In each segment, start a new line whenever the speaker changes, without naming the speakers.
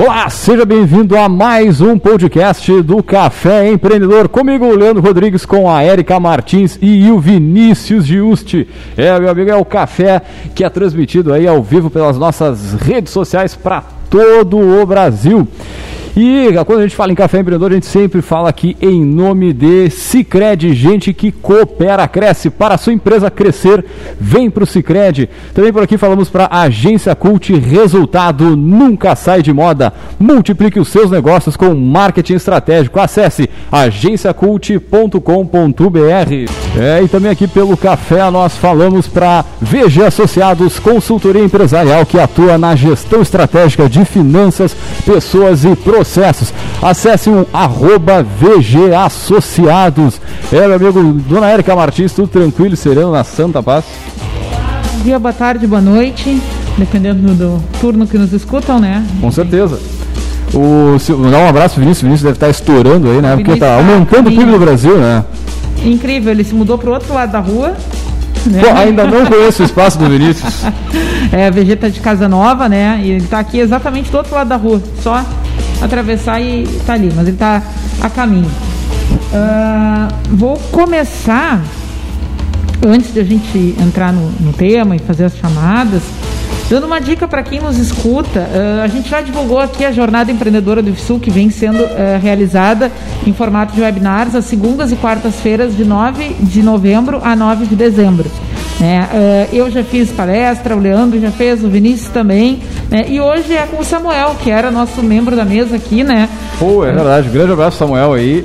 Olá, seja bem-vindo a mais um podcast do Café Empreendedor. Comigo, Leandro Rodrigues, com a Érica Martins e o Vinícius Giusti. É, meu amigo, é o café que é transmitido aí ao vivo pelas nossas redes sociais para todo o Brasil. E quando a gente fala em café empreendedor, a gente sempre fala aqui em nome de Cicred, gente que coopera, cresce. Para a sua empresa crescer, vem para o Cicred. Também por aqui falamos para a Agência Cult, resultado nunca sai de moda. Multiplique os seus negócios com marketing estratégico. Acesse agenciacult.com.br. É, e também aqui pelo café nós falamos para VG Associados, consultoria empresarial que atua na gestão estratégica de finanças, pessoas e processos processos. Acesse o arroba VG Associados. É, meu amigo, Dona Érica Martins, tudo tranquilo sereno na Santa Paz?
Bom dia, boa tarde, boa noite, dependendo do turno que nos escutam, né?
Com certeza. O, dá um abraço, Vinícius. Vinícius deve estar estourando aí, né? Porque está aumentando o PIB do Brasil, né?
Incrível, ele se mudou para o outro lado da rua.
Né? Pô, ainda não conheço o espaço do Vinícius.
é, a Vegeta tá de Casa Nova, né? E ele está aqui exatamente do outro lado da rua, só atravessar e tá ali, mas ele tá a caminho. Uh, vou começar, antes de a gente entrar no, no tema e fazer as chamadas, Dando uma dica para quem nos escuta, uh, a gente já divulgou aqui a jornada empreendedora do IFSU, que vem sendo uh, realizada em formato de webinars às segundas e quartas-feiras, de 9 de novembro a 9 de dezembro. Né? Uh, eu já fiz palestra, o Leandro já fez, o Vinícius também. Né? E hoje é com o Samuel, que era nosso membro da mesa aqui, né?
Pô, é verdade. grande abraço, Samuel aí.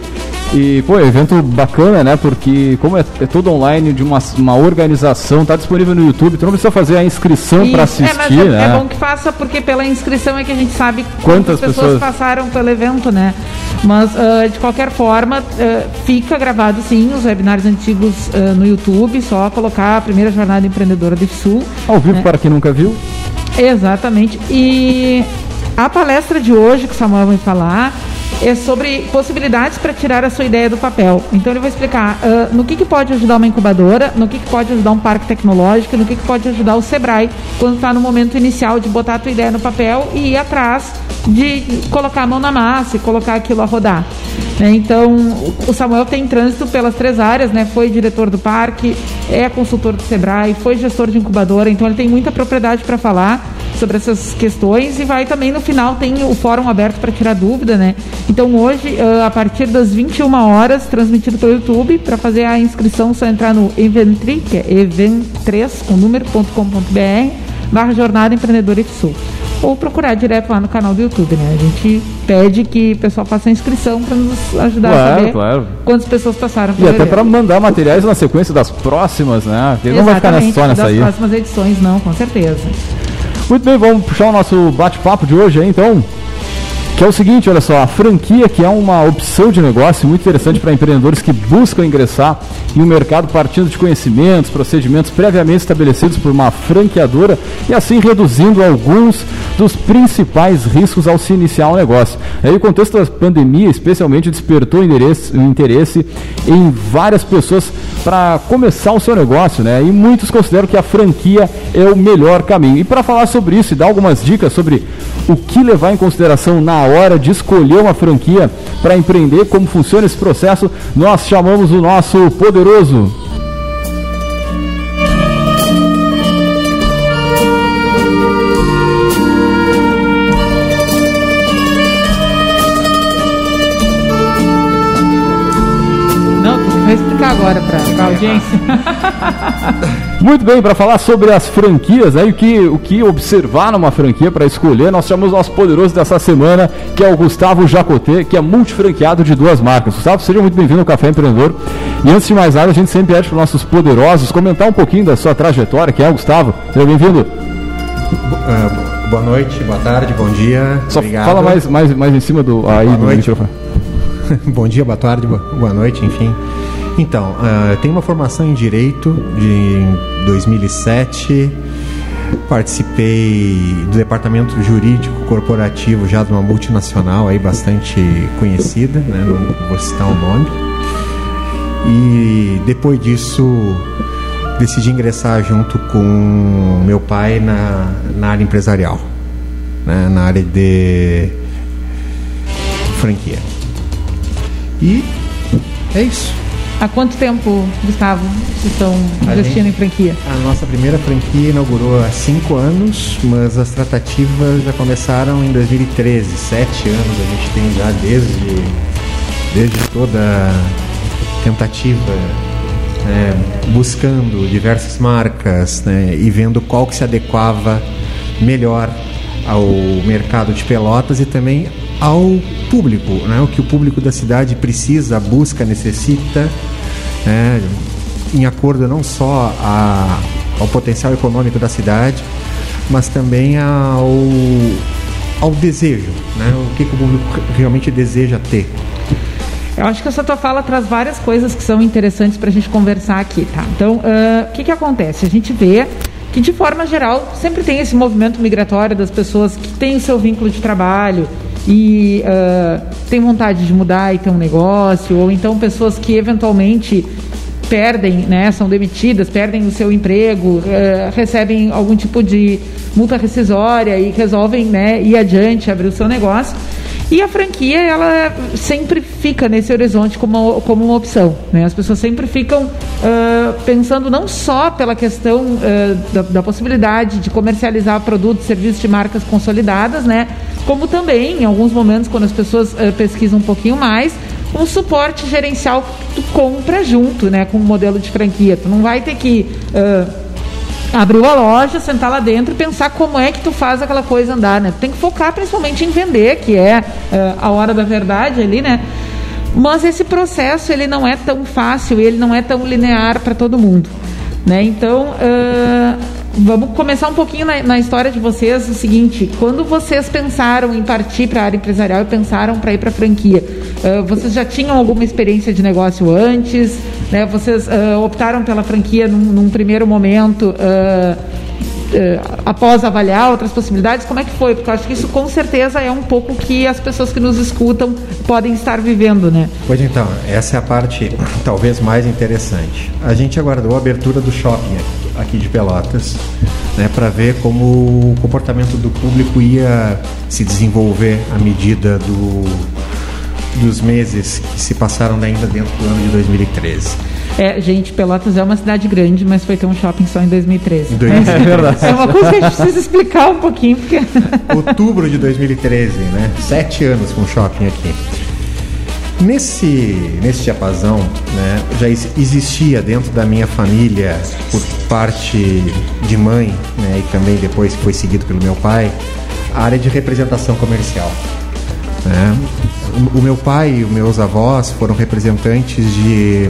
E, pô, evento bacana, né? Porque como é, é todo online de uma, uma organização, tá disponível no YouTube, tu não precisa fazer a inscrição para assistir, é,
é,
né?
É bom que faça, porque pela inscrição é que a gente sabe quantas, quantas pessoas, pessoas, passaram pelo evento, né? Mas, uh, de qualquer forma, uh, fica gravado sim os webinários antigos uh, no YouTube, só colocar a primeira jornada empreendedora do Sul.
Ao vivo né? para quem nunca viu.
Exatamente. E a palestra de hoje que o Samuel vai falar é sobre possibilidades para tirar a sua ideia do papel. Então ele vai explicar uh, no que, que pode ajudar uma incubadora, no que, que pode ajudar um parque tecnológico, no que, que pode ajudar o Sebrae quando está no momento inicial de botar a tua ideia no papel e ir atrás de colocar a mão na massa e colocar aquilo a rodar. Né? Então o Samuel tem trânsito pelas três áreas, né? Foi diretor do parque, é consultor do Sebrae, foi gestor de incubadora, então ele tem muita propriedade para falar sobre essas questões e vai também no final tem o fórum aberto para tirar dúvida, né? Então hoje, a partir das 21 horas, transmitido pelo YouTube, para fazer a inscrição, só entrar no Eventri, que é event3 com número.com.br, barra Jornada Empreendedora IFSU. Ou procurar direto lá no canal do YouTube, né? A gente pede que o pessoal faça a inscrição para nos ajudar claro, a saber claro. quantas pessoas passaram
por E até para mandar materiais na sequência das próximas, né? Ele não vai ficar só nessa
das
aí.
Das próximas edições, não, com certeza.
Muito bem, vamos puxar o nosso bate-papo de hoje aí, então. Que é o seguinte, olha só, a franquia que é uma opção de negócio muito interessante para empreendedores que buscam ingressar em um mercado partindo de conhecimentos, procedimentos previamente estabelecidos por uma franqueadora e assim reduzindo alguns dos principais riscos ao se iniciar um negócio. Aí o contexto da pandemia especialmente despertou interesse, interesse em várias pessoas para começar o seu negócio, né? E muitos consideram que a franquia é o melhor caminho. E para falar sobre isso e dar algumas dicas sobre o que levar em consideração na hora de escolher uma franquia para empreender, como funciona esse processo, nós chamamos o nosso poderoso
Vou explicar agora para a audiência.
Muito bem, para falar sobre as franquias, né, o, que, o que observar numa franquia para escolher, nós chamamos o nosso poderoso dessa semana, que é o Gustavo Jacotê, que é multifranqueado de duas marcas. Gustavo, seja muito bem-vindo ao Café Empreendedor. E antes de mais nada, a gente sempre pede para os nossos poderosos comentar um pouquinho da sua trajetória, que é o Gustavo. Seja bem-vindo.
Uh, boa noite, boa tarde, bom dia.
Só Obrigado. fala mais, mais, mais em cima do, aí boa do noite. microfone.
bom dia, boa tarde, boa noite, enfim. Então, uh, tenho uma formação em Direito de 2007. Participei do departamento jurídico corporativo já de uma multinacional aí bastante conhecida, né? não vou citar o nome. E depois disso decidi ingressar junto com meu pai na, na área empresarial, né? na área de franquia. E é isso.
Há quanto tempo, Gustavo, vocês estão investindo em franquia?
A nossa primeira franquia inaugurou há cinco anos, mas as tratativas já começaram em 2013. Sete anos a gente tem já desde, desde toda a tentativa, né, buscando diversas marcas né, e vendo qual que se adequava melhor ao mercado de Pelotas e também ao público, né? o que o público da cidade precisa, busca, necessita, né? em acordo não só a, ao potencial econômico da cidade, mas também ao, ao desejo, né? o que, que o público realmente deseja ter.
Eu acho que essa tua fala traz várias coisas que são interessantes para a gente conversar aqui, tá? Então, uh, o que, que acontece? A gente vê que, de forma geral, sempre tem esse movimento migratório das pessoas que têm o seu vínculo de trabalho, e uh, tem vontade de mudar e ter um negócio, ou então pessoas que eventualmente perdem, né, são demitidas, perdem o seu emprego, uh, recebem algum tipo de multa rescisória e resolvem né, ir adiante, abrir o seu negócio. E a franquia, ela sempre fica nesse horizonte como, como uma opção. Né? As pessoas sempre ficam uh, pensando não só pela questão uh, da, da, possibilidade de comercializar produtos, serviços de marcas consolidadas, né? como também, em alguns momentos, quando as pessoas uh, pesquisam um pouquinho mais, um suporte gerencial que tu compra junto né, com o modelo de franquia. Tu não vai ter que abriu a loja, sentar lá dentro e pensar como é que tu faz aquela coisa andar, né? Tu tem que focar principalmente em vender, que é uh, a hora da verdade ali, né? Mas esse processo ele não é tão fácil, ele não é tão linear para todo mundo, né? Então uh, vamos começar um pouquinho na, na, história de vocês. O seguinte: quando vocês pensaram em partir para a área empresarial e pensaram para ir para a franquia, uh, vocês já tinham alguma experiência de negócio antes? Né? Vocês uh, optaram pela franquia num, num primeiro momento? Uh, após avaliar outras possibilidades, como é que foi? Porque eu acho que isso com certeza é um pouco que as pessoas que nos escutam podem estar vivendo, né?
Pois então, essa é a parte talvez mais interessante. A gente aguardou a abertura do shopping aqui de Pelotas, né, para ver como o comportamento do público ia se desenvolver à medida do, dos meses que se passaram ainda dentro do ano de 2013.
É, gente, Pelotas é uma cidade grande, mas foi ter um shopping só em 2013.
Em 2013. É,
verdade. é uma coisa que a gente precisa explicar um pouquinho. Porque...
Outubro de 2013, né? Sete anos com shopping aqui. Nesse, nesse diapasão, né, já existia dentro da minha família, por parte de mãe, né, e também depois foi seguido pelo meu pai, a área de representação comercial. Né? O, o meu pai e os meus avós foram representantes de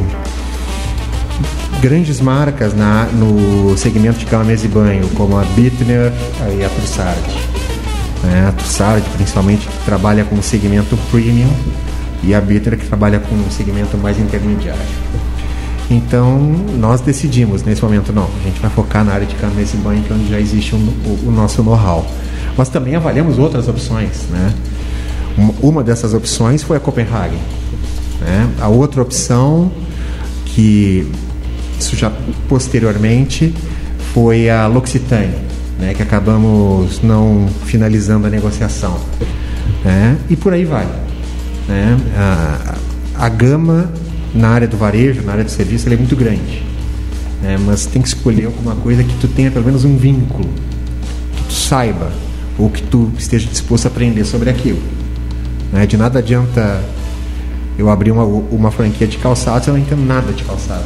grandes marcas na, no segmento de cama, mesa e banho, como a Bittner e a Trussard. Né? A Trussard, principalmente, que trabalha com o segmento premium e a Bitter que trabalha com um segmento mais intermediário. Então, nós decidimos nesse momento, não, a gente vai focar na área de cama e banho, que é onde já existe um, o, o, nosso know-how. Mas também avaliamos outras opções, né? Uma dessas opções foi a Copenhagen. Né? A outra opção, que isso já posteriormente, foi a L'Occitane, né? que acabamos não finalizando a negociação. Né? E por aí vai. Né? A, a gama na área do varejo, na área do serviço, é muito grande. Né? Mas tem que escolher alguma coisa que tu tenha pelo menos um vínculo, que tu saiba, ou que tu esteja disposto a aprender sobre aquilo. Né? De nada adianta eu abrir uma, uma franquia de calçados, eu não entendo nada de calçado.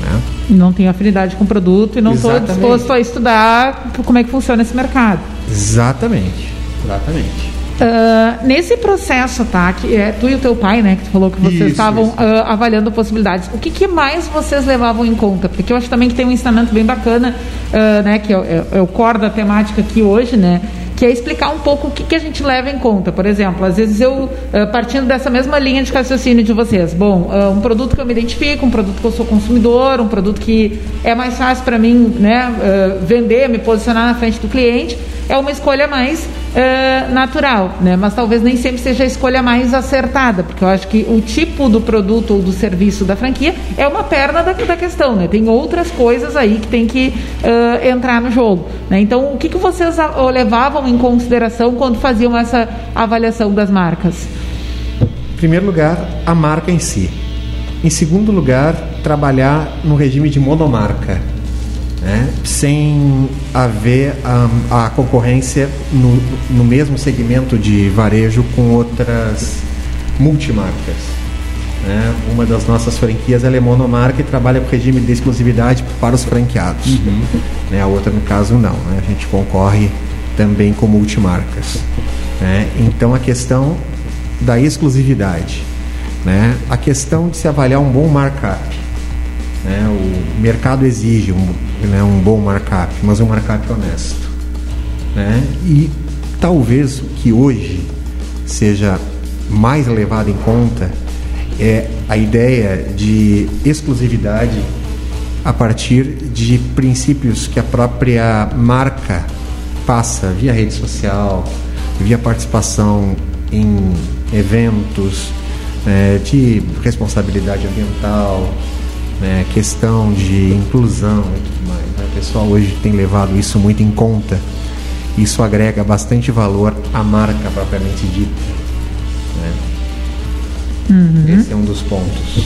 Né? Não tenho afinidade com o produto e não estou disposto a estudar como é que funciona esse mercado.
Exatamente. Exatamente.
Uh, nesse processo, tá? Que é tu e o teu pai, né? Que tu falou que vocês isso, estavam uh, avaliando possibilidades. O que, que, mais vocês levavam em conta? Porque eu acho também que tem um ensinamento bem bacana, uh, né? Que é, é, é, o core da temática aqui hoje, né? que é explicar um pouco o que, que a gente leva em conta. Por exemplo, às vezes eu, partindo dessa mesma linha de raciocínio de vocês, bom, um produto que eu me identifico, um produto que eu sou consumidor, um produto que é mais fácil para mim né, vender, me posicionar na frente do cliente, é uma escolha mais uh, natural, né? Mas talvez nem sempre seja a escolha mais acertada, porque eu acho que o tipo do produto ou do serviço da franquia é uma perna da, da questão, né? Tem outras coisas aí que tem que uh, entrar no jogo, né? Então, o que, que vocês levavam em consideração quando faziam essa avaliação das marcas?
Em primeiro lugar, a marca em si. Em segundo lugar, trabalhar no regime de monomarca, né? sem haver a, a concorrência no, no mesmo segmento de varejo com outras multimarcas. Né? Uma das nossas franquias é monomarca e trabalha com regime de exclusividade para os franqueados. Uhum. Né? A outra, no caso, não. Né? A gente concorre também com multimarcas. Né? Então, a questão da exclusividade, né? a questão de se avaliar um bom markup. O mercado exige um, né, um bom markup, mas um markup honesto. Né? E talvez o que hoje seja mais levado em conta é a ideia de exclusividade a partir de princípios que a própria marca passa via rede social, via participação em eventos né, de responsabilidade ambiental, né, questão de inclusão pessoal hoje tem levado isso muito em conta. Isso agrega bastante valor à marca propriamente dita. Né? Uhum. Esse é um dos pontos.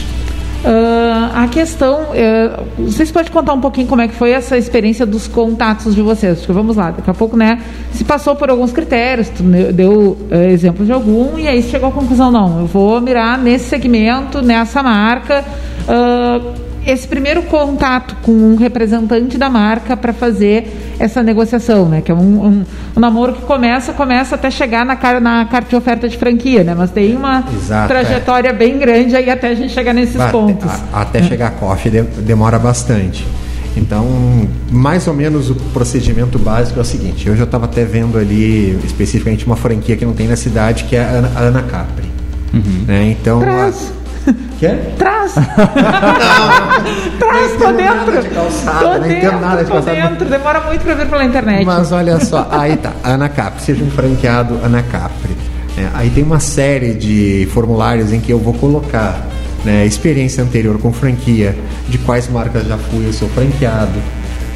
Uh, a questão, uh, vocês podem contar um pouquinho como é que foi essa experiência dos contatos de vocês? Porque vamos lá, daqui a pouco, né, se passou por alguns critérios, tu deu uh, exemplo de algum e aí chegou à conclusão, não, eu vou mirar nesse segmento, nessa marca. Uh, esse primeiro contato com um representante da marca para fazer essa negociação, né? Que é um, um, um, namoro que começa, começa até chegar na, na carta de oferta de franquia, né? Mas tem uma Exato, trajetória é. bem grande aí até a gente chegar nesses pontos.
A, até é. chegar a coffee demora bastante. Então, mais ou menos o procedimento básico é o seguinte: eu já estava até vendo ali especificamente uma franquia que não tem na cidade, que é a Ana, a Ana Capri. Uhum. Né? Então,
Traz.
Quer?
Traz! Traz, tô dentro!
De calçado, tô
não dentro,
nada
de tô dentro. Demora muito pra ver pela internet.
Mas olha só, aí tá, Ana Capri, seja um franqueado Ana Capri. É, aí tem uma série de formulários em que eu vou colocar né, experiência anterior com franquia, de quais marcas já fui, eu sou franqueado,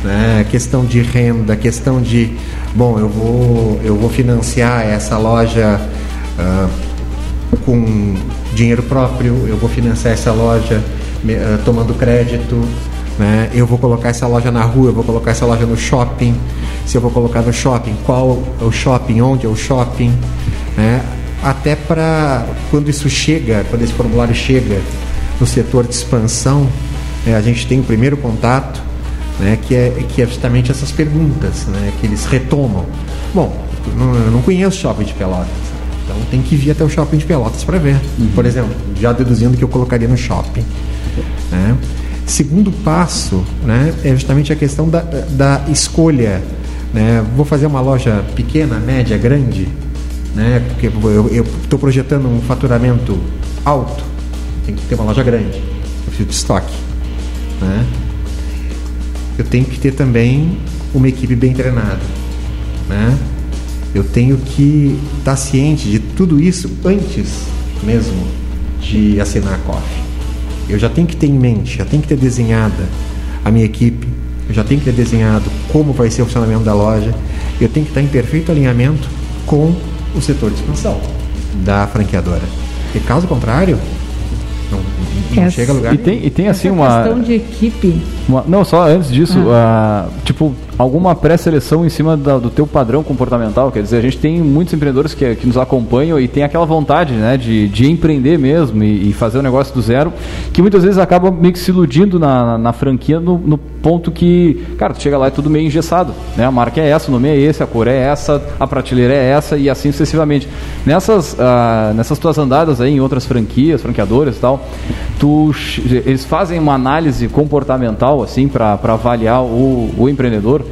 né, questão de renda, questão de, bom, eu vou, eu vou financiar essa loja uh, com dinheiro próprio, eu vou financiar essa loja uh, tomando crédito, né? eu vou colocar essa loja na rua, eu vou colocar essa loja no shopping. Se eu vou colocar no shopping, qual é o shopping, onde é o shopping, né? até para quando isso chega, quando esse formulário chega no setor de expansão, né? a gente tem o primeiro contato, né? que, é, que é justamente essas perguntas né? que eles retomam. Bom, eu não conheço shopping de Pelotas. Então tem que vir até o shopping de Pelotas para ver. Uhum. Por exemplo, já deduzindo que eu colocaria no shopping. Né? Segundo passo né, é justamente a questão da, da escolha. Né? Vou fazer uma loja pequena, média, grande, né? porque eu estou projetando um faturamento alto, tem que ter uma loja grande, eu preciso de estoque. Né? Eu tenho que ter também uma equipe bem treinada. Né? Eu tenho que estar tá ciente de tudo isso antes mesmo de assinar a COF. Eu já tenho que ter em mente, já tenho que ter desenhada a minha equipe, eu já tenho que ter desenhado como vai ser o funcionamento da loja, eu tenho que estar em perfeito alinhamento com o setor de expansão da franqueadora. Porque caso contrário, não, não chega a lugar
e tem, e tem assim uma
questão de equipe.
Uma, não, só antes disso, ah. uh, tipo, alguma pré-seleção em cima da, do teu padrão comportamental. Quer dizer, a gente tem muitos empreendedores que, que nos acompanham e tem aquela vontade né, de, de empreender mesmo e, e fazer o negócio do zero, que muitas vezes acaba meio que se iludindo na, na, na franquia no, no, ponto que, cara, tu chega lá e é tudo meio engessado. Né? A marca é essa, o nome é esse, a cor é essa, a prateleira é essa e assim sucessivamente. Nessas, uh, nessas tuas andadas aí em outras franquias, franqueadoras e tal, tu, eles fazem uma análise comportamental assim para avaliar o, o empreendedor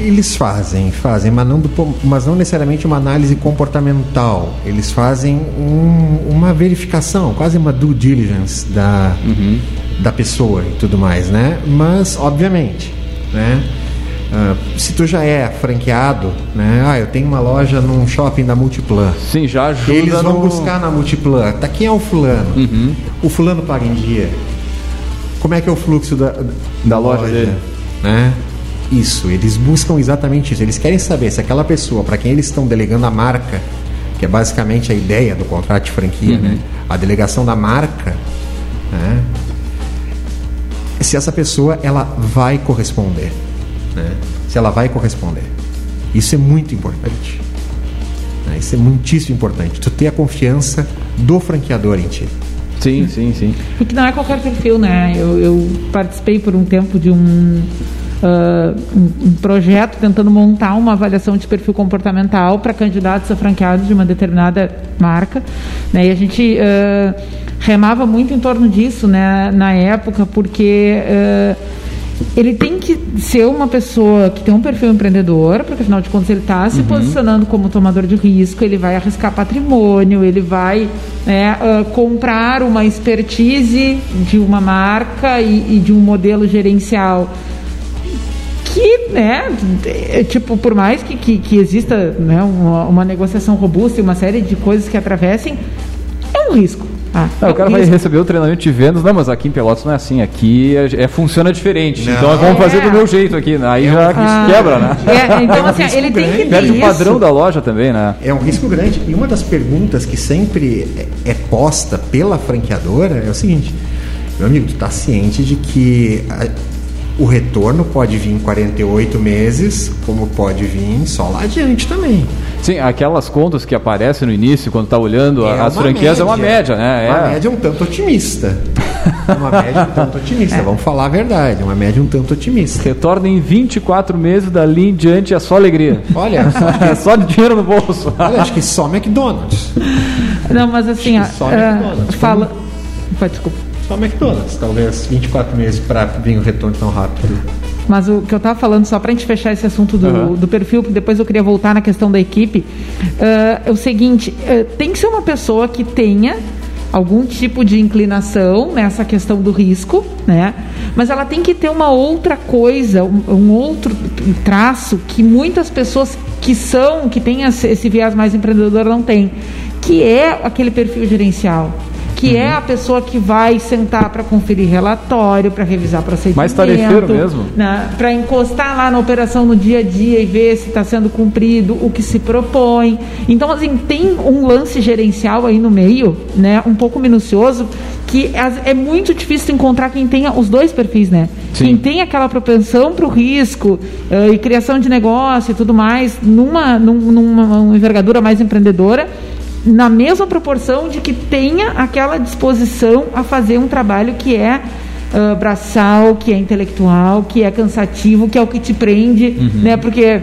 eles fazem, fazem, mas não, mas não necessariamente uma análise comportamental. Eles fazem um, uma verificação, quase uma due diligence da, uhum. da pessoa e tudo mais, né? Mas, obviamente, né? Uh, se tu já é franqueado, né? Ah, eu tenho uma loja num shopping da Multiplan.
Sim, já ajuda.
Eles vão no... buscar na Multiplan. Tá, quem é o fulano? Uhum. O fulano paga em dia. Como é que é o fluxo da, da, da loja, loja dele? Né? Isso, eles buscam exatamente isso. Eles querem saber se aquela pessoa para quem eles estão delegando a marca que é basicamente a ideia do contrato de franquia,
Uhum.
né? a delegação da marca, né? se essa pessoa ela vai corresponder, né? se ela vai corresponder. Isso é muito importante. né? Isso é muitíssimo importante. Tu ter a confiança do franqueador em ti.
Sim, sim, sim.
Porque não é qualquer perfil, né? Eu, eu participei por um tempo de um, ah, um, um projeto tentando montar uma avaliação de perfil comportamental para candidatos a franqueados de uma determinada marca. Né? E a gente ah, remava muito em torno disso né? na época, porque. ah, ele tem que ser uma pessoa que tem um perfil empreendedor, porque afinal de contas ele está se posicionando como tomador de risco, ele vai arriscar patrimônio, ele vai né, ah, comprar uma expertise de uma marca e, e de um modelo gerencial que, né, é, tipo, por mais que, que, que exista né, uma, uma negociação robusta e uma série de coisas que atravessem, é um risco. Ah,
Não,
é
o cara vai receber o treinamento de vendas, não, mas aqui em Pelotas não é assim, aqui é, é- funciona diferente.
Não.
Então vamos fazer
É.
do meu jeito aqui, né? aí já
Ah,
quebra, né?
é, então,
É um
assim,
risco
ele tem que
grande.
ter
Perde o padrão da loja também, né?
É um risco grande. E uma das perguntas que sempre é é posta pela franqueadora é o seguinte: meu amigo, tu tá ciente de que a- o retorno pode vir em 48 meses, como pode vir só lá adiante também.
Sim, aquelas contas que aparecem no início, quando tá olhando
É
as
uma
franquias, é uma média, né?
Uma
É.
média um tanto otimista. uma média um tanto otimista. Vamos falar a verdade. Uma média um tanto otimista.
Retorna em 24 meses, dali em diante é só alegria.
Olha,
é só dinheiro no bolso.
olha, acho que só McDonald's.
Não, mas assim, ó,
Só
ah,
McDonald's.
fala. Vai, desculpa.
Só McDonald's, talvez 24 meses para vir o retorno tão rápido.
Mas o que eu estava falando, só para a gente fechar esse assunto do,
Aham.
do perfil, porque depois eu queria voltar na questão da equipe, ah, é o seguinte: ah, tem que ser uma pessoa que tenha algum tipo de inclinação nessa questão do risco, né? Mas ela tem que ter uma outra coisa, um, um outro traço que muitas pessoas que são, que têm esse esse viés mais empreendedor não têm, que é aquele perfil gerencial. Que é a pessoa que vai sentar para conferir relatório, para revisar procedimento.
Mais tarefeiro mesmo.
Para encostar lá na operação no dia a dia e ver se está sendo cumprido o que se propõe. Então, assim, tem um lance gerencial aí no meio, né, um pouco minucioso, que é muito difícil encontrar quem tenha os dois perfis, né?
Sim.
Quem tem aquela propensão para o risco eh, e criação de negócio e tudo mais, numa, num- numa envergadura mais empreendedora, na mesma proporção de que tenha aquela disposição a fazer um trabalho que é ah, braçal, que é intelectual, que é cansativo, que é o que te prende,
Uhum.
né? Porque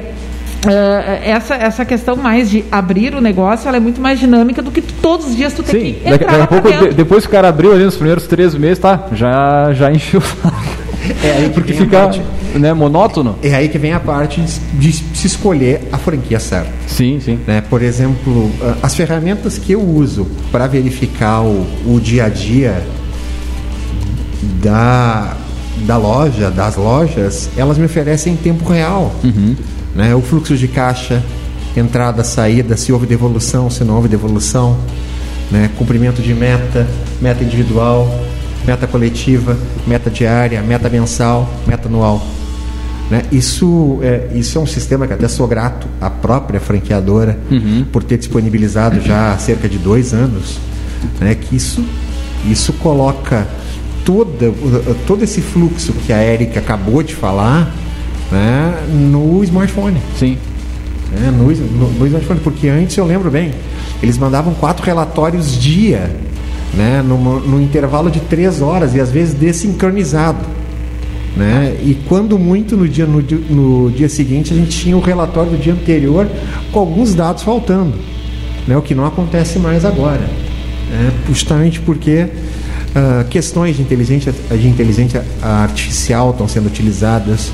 ah, essa, essa questão mais de abrir o negócio, ela é muito mais dinâmica do que todos os dias tu tem
Sim,
que
daqui,
entrar
daqui
lá
a pouco, de- depois que o cara abriu ali nos primeiros três meses, tá, já, já encheu. o.
É aí que
Porque fica
parte-
né, monótono.
É aí que vem a parte de se escolher a franquia certa.
Sim, sim.
né? Por exemplo, as ferramentas que eu uso para verificar o, o dia a dia da, da loja, das lojas, elas me oferecem em tempo real. Né? O fluxo de caixa, entrada, saída, se houve devolução, se não houve devolução, né? cumprimento de meta, meta individual, meta coletiva, meta diária, meta mensal, meta anual. Né? Isso, é, isso é um sistema que até sou grato à própria franqueadora por ter disponibilizado já há cerca de dois anos, né? que isso, isso coloca toda, todo esse fluxo que a Érica acabou de falar né? no smartphone.
Sim.
né? No, no, no smartphone, porque antes eu lembro bem, eles mandavam quatro relatórios dia, né? no, no intervalo de três horas e às vezes desincronizado. Né? E quando muito no dia, no, no dia seguinte a gente tinha o relatório do dia anterior com alguns dados faltando, né? o que não acontece mais agora. Né? Justamente porque ah, questões de inteligência, de inteligência artificial estão sendo utilizadas,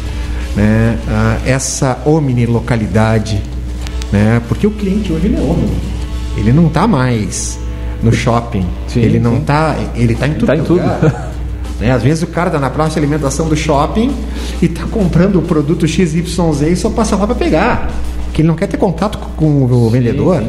né? Ah, essa omnilocalidade, né? porque o cliente hoje é omni, ele não está mais no shopping,
Sim,
ele não
sim.
está, ele está em tudo.
Tá em tudo.
Né? Às vezes o cara está na praça de alimentação do shopping e está comprando o produto XYZ e só passa lá para pegar. Que ele não quer ter contato com o vendedor.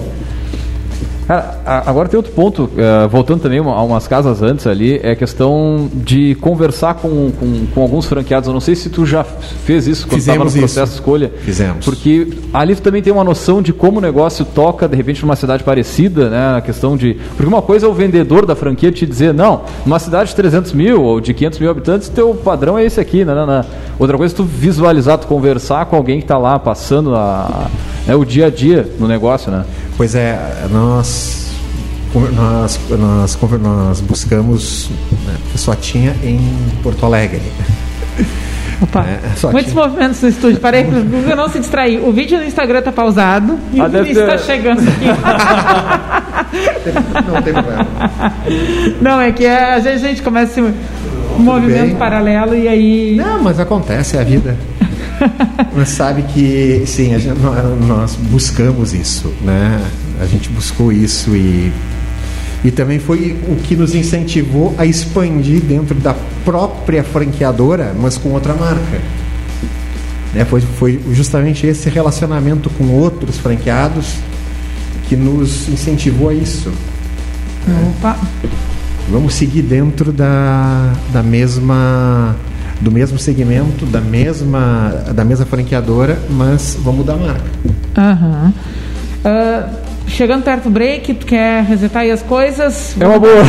Cara, agora tem outro ponto, uh, voltando também a umas casas antes ali, é a questão de conversar com, com, com, alguns franqueados. Eu não sei se tu já fez isso quando estava no processo isso. de escolha.
Fizemos.
Porque ali tu também tem uma noção de como o negócio toca, de repente, numa cidade parecida, né? A questão de. Porque uma coisa é o vendedor da franquia te dizer, não, numa cidade de 300 mil ou de 500 mil habitantes, teu padrão é esse aqui, né. Outra coisa é tu visualizar, tu conversar com alguém que está lá passando a, né, o dia a dia no negócio, né?
Pois é, nós nós, nós, nós buscamos né, só tinha em Porto Alegre.
Opa, é, muitos tinha... movimentos no estúdio. Parei para o não se distrair. O vídeo no Instagram está pausado e ah, o Vinícius está ter... chegando aqui. não tem problema. Não, é que é, às vezes a gente começa um movimento bem. paralelo e aí.
Não, mas acontece, é a vida. Mas sabe que, sim, gente, nós buscamos isso, né? A gente buscou isso e e também foi o que nos incentivou a expandir dentro da própria franqueadora, mas com outra marca. Né? Foi, foi justamente esse relacionamento com outros franqueados que nos incentivou a isso.
Opa.
Vamos seguir dentro da, da mesma do mesmo segmento, da mesma da mesma franqueadora, mas vamos mudar a marca.
Uhum. Uh, chegando perto do break, tu quer resetar aí as coisas?
É uma boa.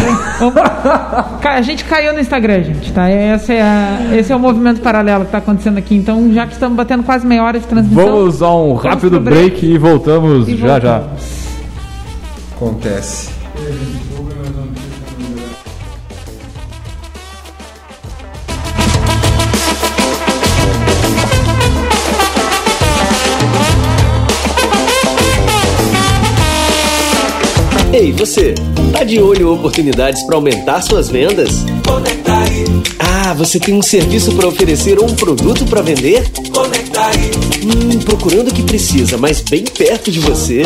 a gente caiu no Instagram, gente, tá? Esse é, a, esse é o movimento paralelo que está acontecendo aqui. Então, já que estamos batendo quase meia hora de transmissão.
Vamos a um rápido break, break, e voltamos e já voltamos. já.
Acontece.
Ei, você, tá de olho em oportunidades para aumentar suas vendas?
Conectar.
Ah, você tem um serviço para oferecer ou um produto para vender?
Conectar.
Hum, procurando o que precisa, mas bem perto de você.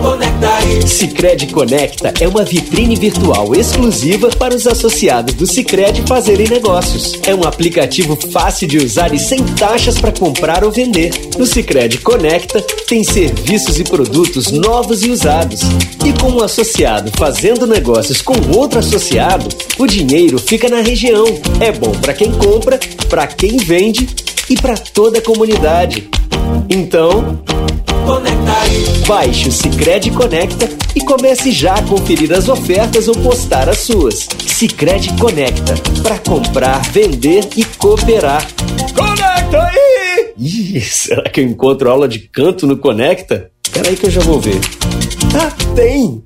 Conectar.
Sicredi Conecta é uma vitrine virtual exclusiva para os associados do Sicredi fazerem negócios. É um aplicativo fácil de usar e sem taxas para comprar ou vender. No Sicredi Conecta tem serviços e produtos novos e usados. E com um associado fazendo negócios com outro associado, o dinheiro fica na região. É bom para quem compra, para quem vende e para toda a comunidade. Então,
Conectar.
Baixe o Cicred Conecta e comece já a conferir as ofertas ou postar as suas. Cicred Conecta para comprar, vender e cooperar.
Conecta aí!
Ih, será que eu encontro aula de canto no Conecta? Espera aí que eu já vou ver. Ah, tem!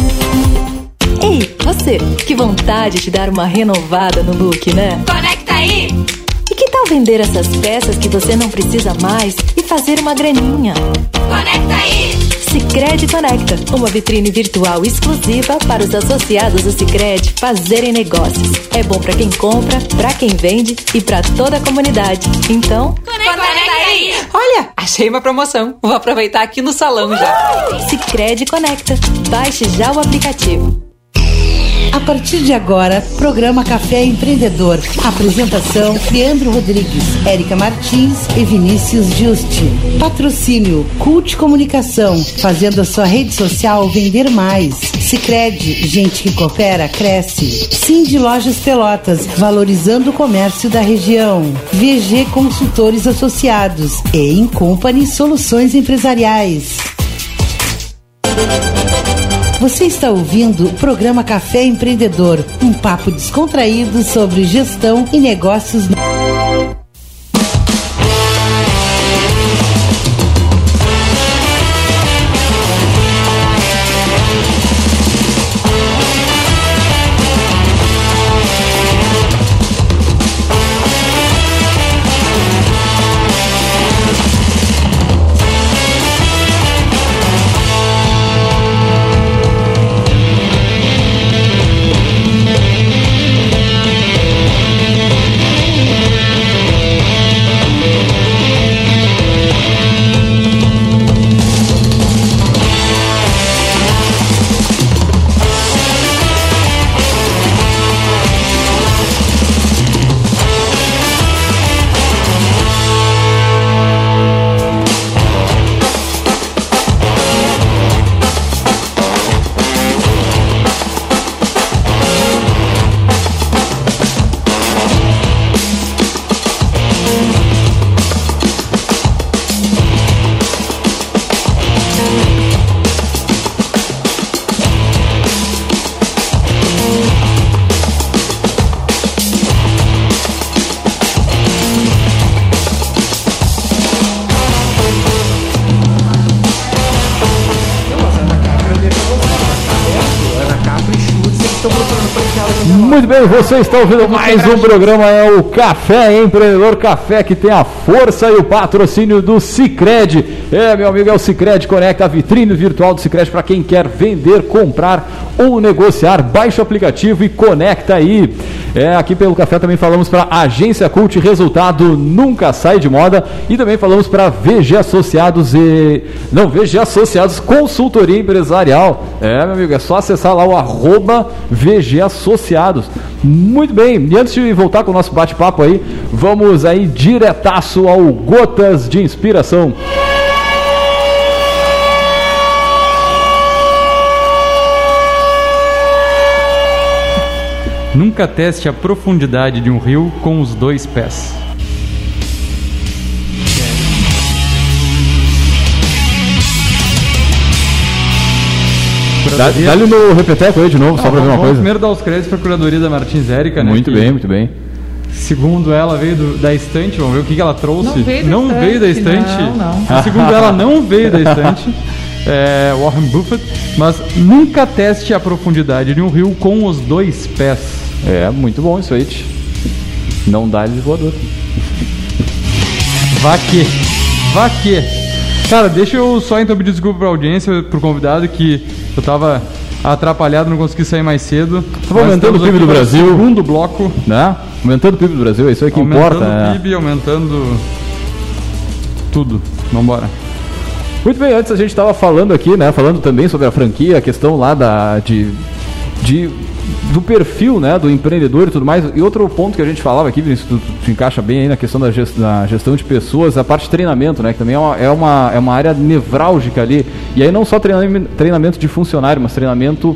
Ei, você, que vontade de dar uma renovada no look, né?
Conecta aí!
E que tal vender essas peças que você não precisa mais e fazer uma graninha?
Conecta aí!
Sicredi Conecta, uma vitrine virtual exclusiva para os associados do Sicredi fazerem negócios. É bom para quem compra, para quem vende e para toda a comunidade. Então,
conecta, aí!
Olha, achei uma promoção. Vou aproveitar aqui no salão já.
Sicredi Conecta. Baixe já o aplicativo.
A partir de agora, programa Café Empreendedor. Apresentação: Leandro Rodrigues, Érica Martins e Vinícius Justi. Patrocínio: Cult Comunicação, fazendo a sua rede social vender mais. Sicredi, gente que coopera cresce. De Lojas Pelotas, valorizando o comércio da região. VG Consultores Associados e Incompany Soluções Empresariais. Você está ouvindo o programa Café Empreendedor, um papo descontraído sobre gestão e negócios.
Bem, você está ouvindo mais um programa, é o Café Empreendedor Café, que tem a força e o patrocínio do Cicred. É, meu amigo, é o Cicred Conecta, a vitrine virtual do Cicred para quem quer vender, comprar ou negociar. Baixe o aplicativo e conecta aí. É, aqui pelo Café também falamos para Agência Cult, resultado nunca sai de moda. E também falamos para VG Associados e... Não, VG Associados Consultoria Empresarial. É, meu amigo, é só acessar lá o arroba VG Associados. Muito bem, e antes de voltar com o nosso bate-papo aí, vamos aí diretaço ao Gotas de Inspiração.
Nunca teste a profundidade de um rio com os dois pés.
Dá- Dá-lhe no repeteco aí de novo, só para ver uma coisa.
primeiro dar os créditos para a curadoria da Martins Érica, né?
Muito
que,
bem, muito bem.
Segundo ela, veio do- da estante, vamos ver o que, que ela trouxe.
Não veio da
Não
estante,
veio da estante.
não, não.
Segundo ela, não veio da estante. É, Warren Buffett, mas nunca teste a profundidade de um rio com os dois pés.
É, muito bom isso aí. Não dá de voador.
Vá que. Vá que. Cara, deixa eu só então pedir desculpa pra audiência, pro convidado, que eu tava atrapalhado, não consegui sair mais cedo.
Tava aumentando o PIB do Brasil.
Segundo bloco.
Né? Aumentando o PIB do Brasil, é isso aí que
aumentando
importa.
o
né?
PIB, aumentando tudo. Vambora.
Muito bem, antes a gente estava falando aqui, né? Falando também sobre a franquia, a questão lá da, de, de- do perfil, né? Do empreendedor e tudo mais. E outro ponto que a gente falava aqui, Vinícius, tu, tu, encaixa bem aí na questão da, gest- da gestão de pessoas, a parte de treinamento, né? Que também é uma, é uma, é uma área nevrálgica ali. E aí não só treinamento, treinamento de funcionário, mas treinamento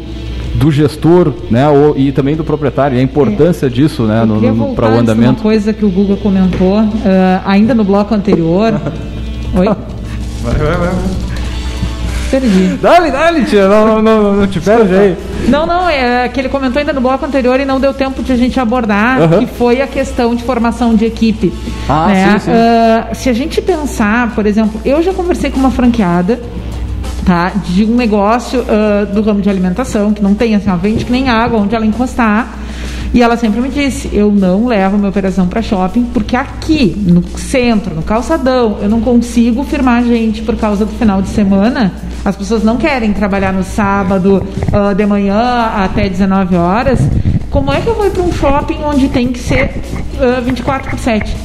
do gestor, né? O, e também do proprietário. E a importância disso, né? No, no, para o andamento.
Uma coisa que o Guga comentou, ah, ainda no bloco anterior. Oi?
Vai, vai, vai.
Perdi.
Dale, dale, tia, não, não, não, não te perde aí.
Não, não, é que ele comentou ainda no bloco anterior e não deu tempo de a gente abordar, que foi a questão de formação de equipe.
Ah,
né?
sim, sim.
Ah, se a gente pensar, por exemplo, eu já conversei com uma franqueada tá, de um negócio ah, do ramo de alimentação, que não tem assim, ela vende que nem água, onde ela encostar. E ela sempre me disse: eu não levo minha operação para shopping, porque aqui, no centro, no calçadão, eu não consigo firmar gente por causa do final de semana. As pessoas não querem trabalhar no sábado ah, de manhã até 19 horas. Como é que eu vou para um shopping onde tem que ser ah, 24 por 7?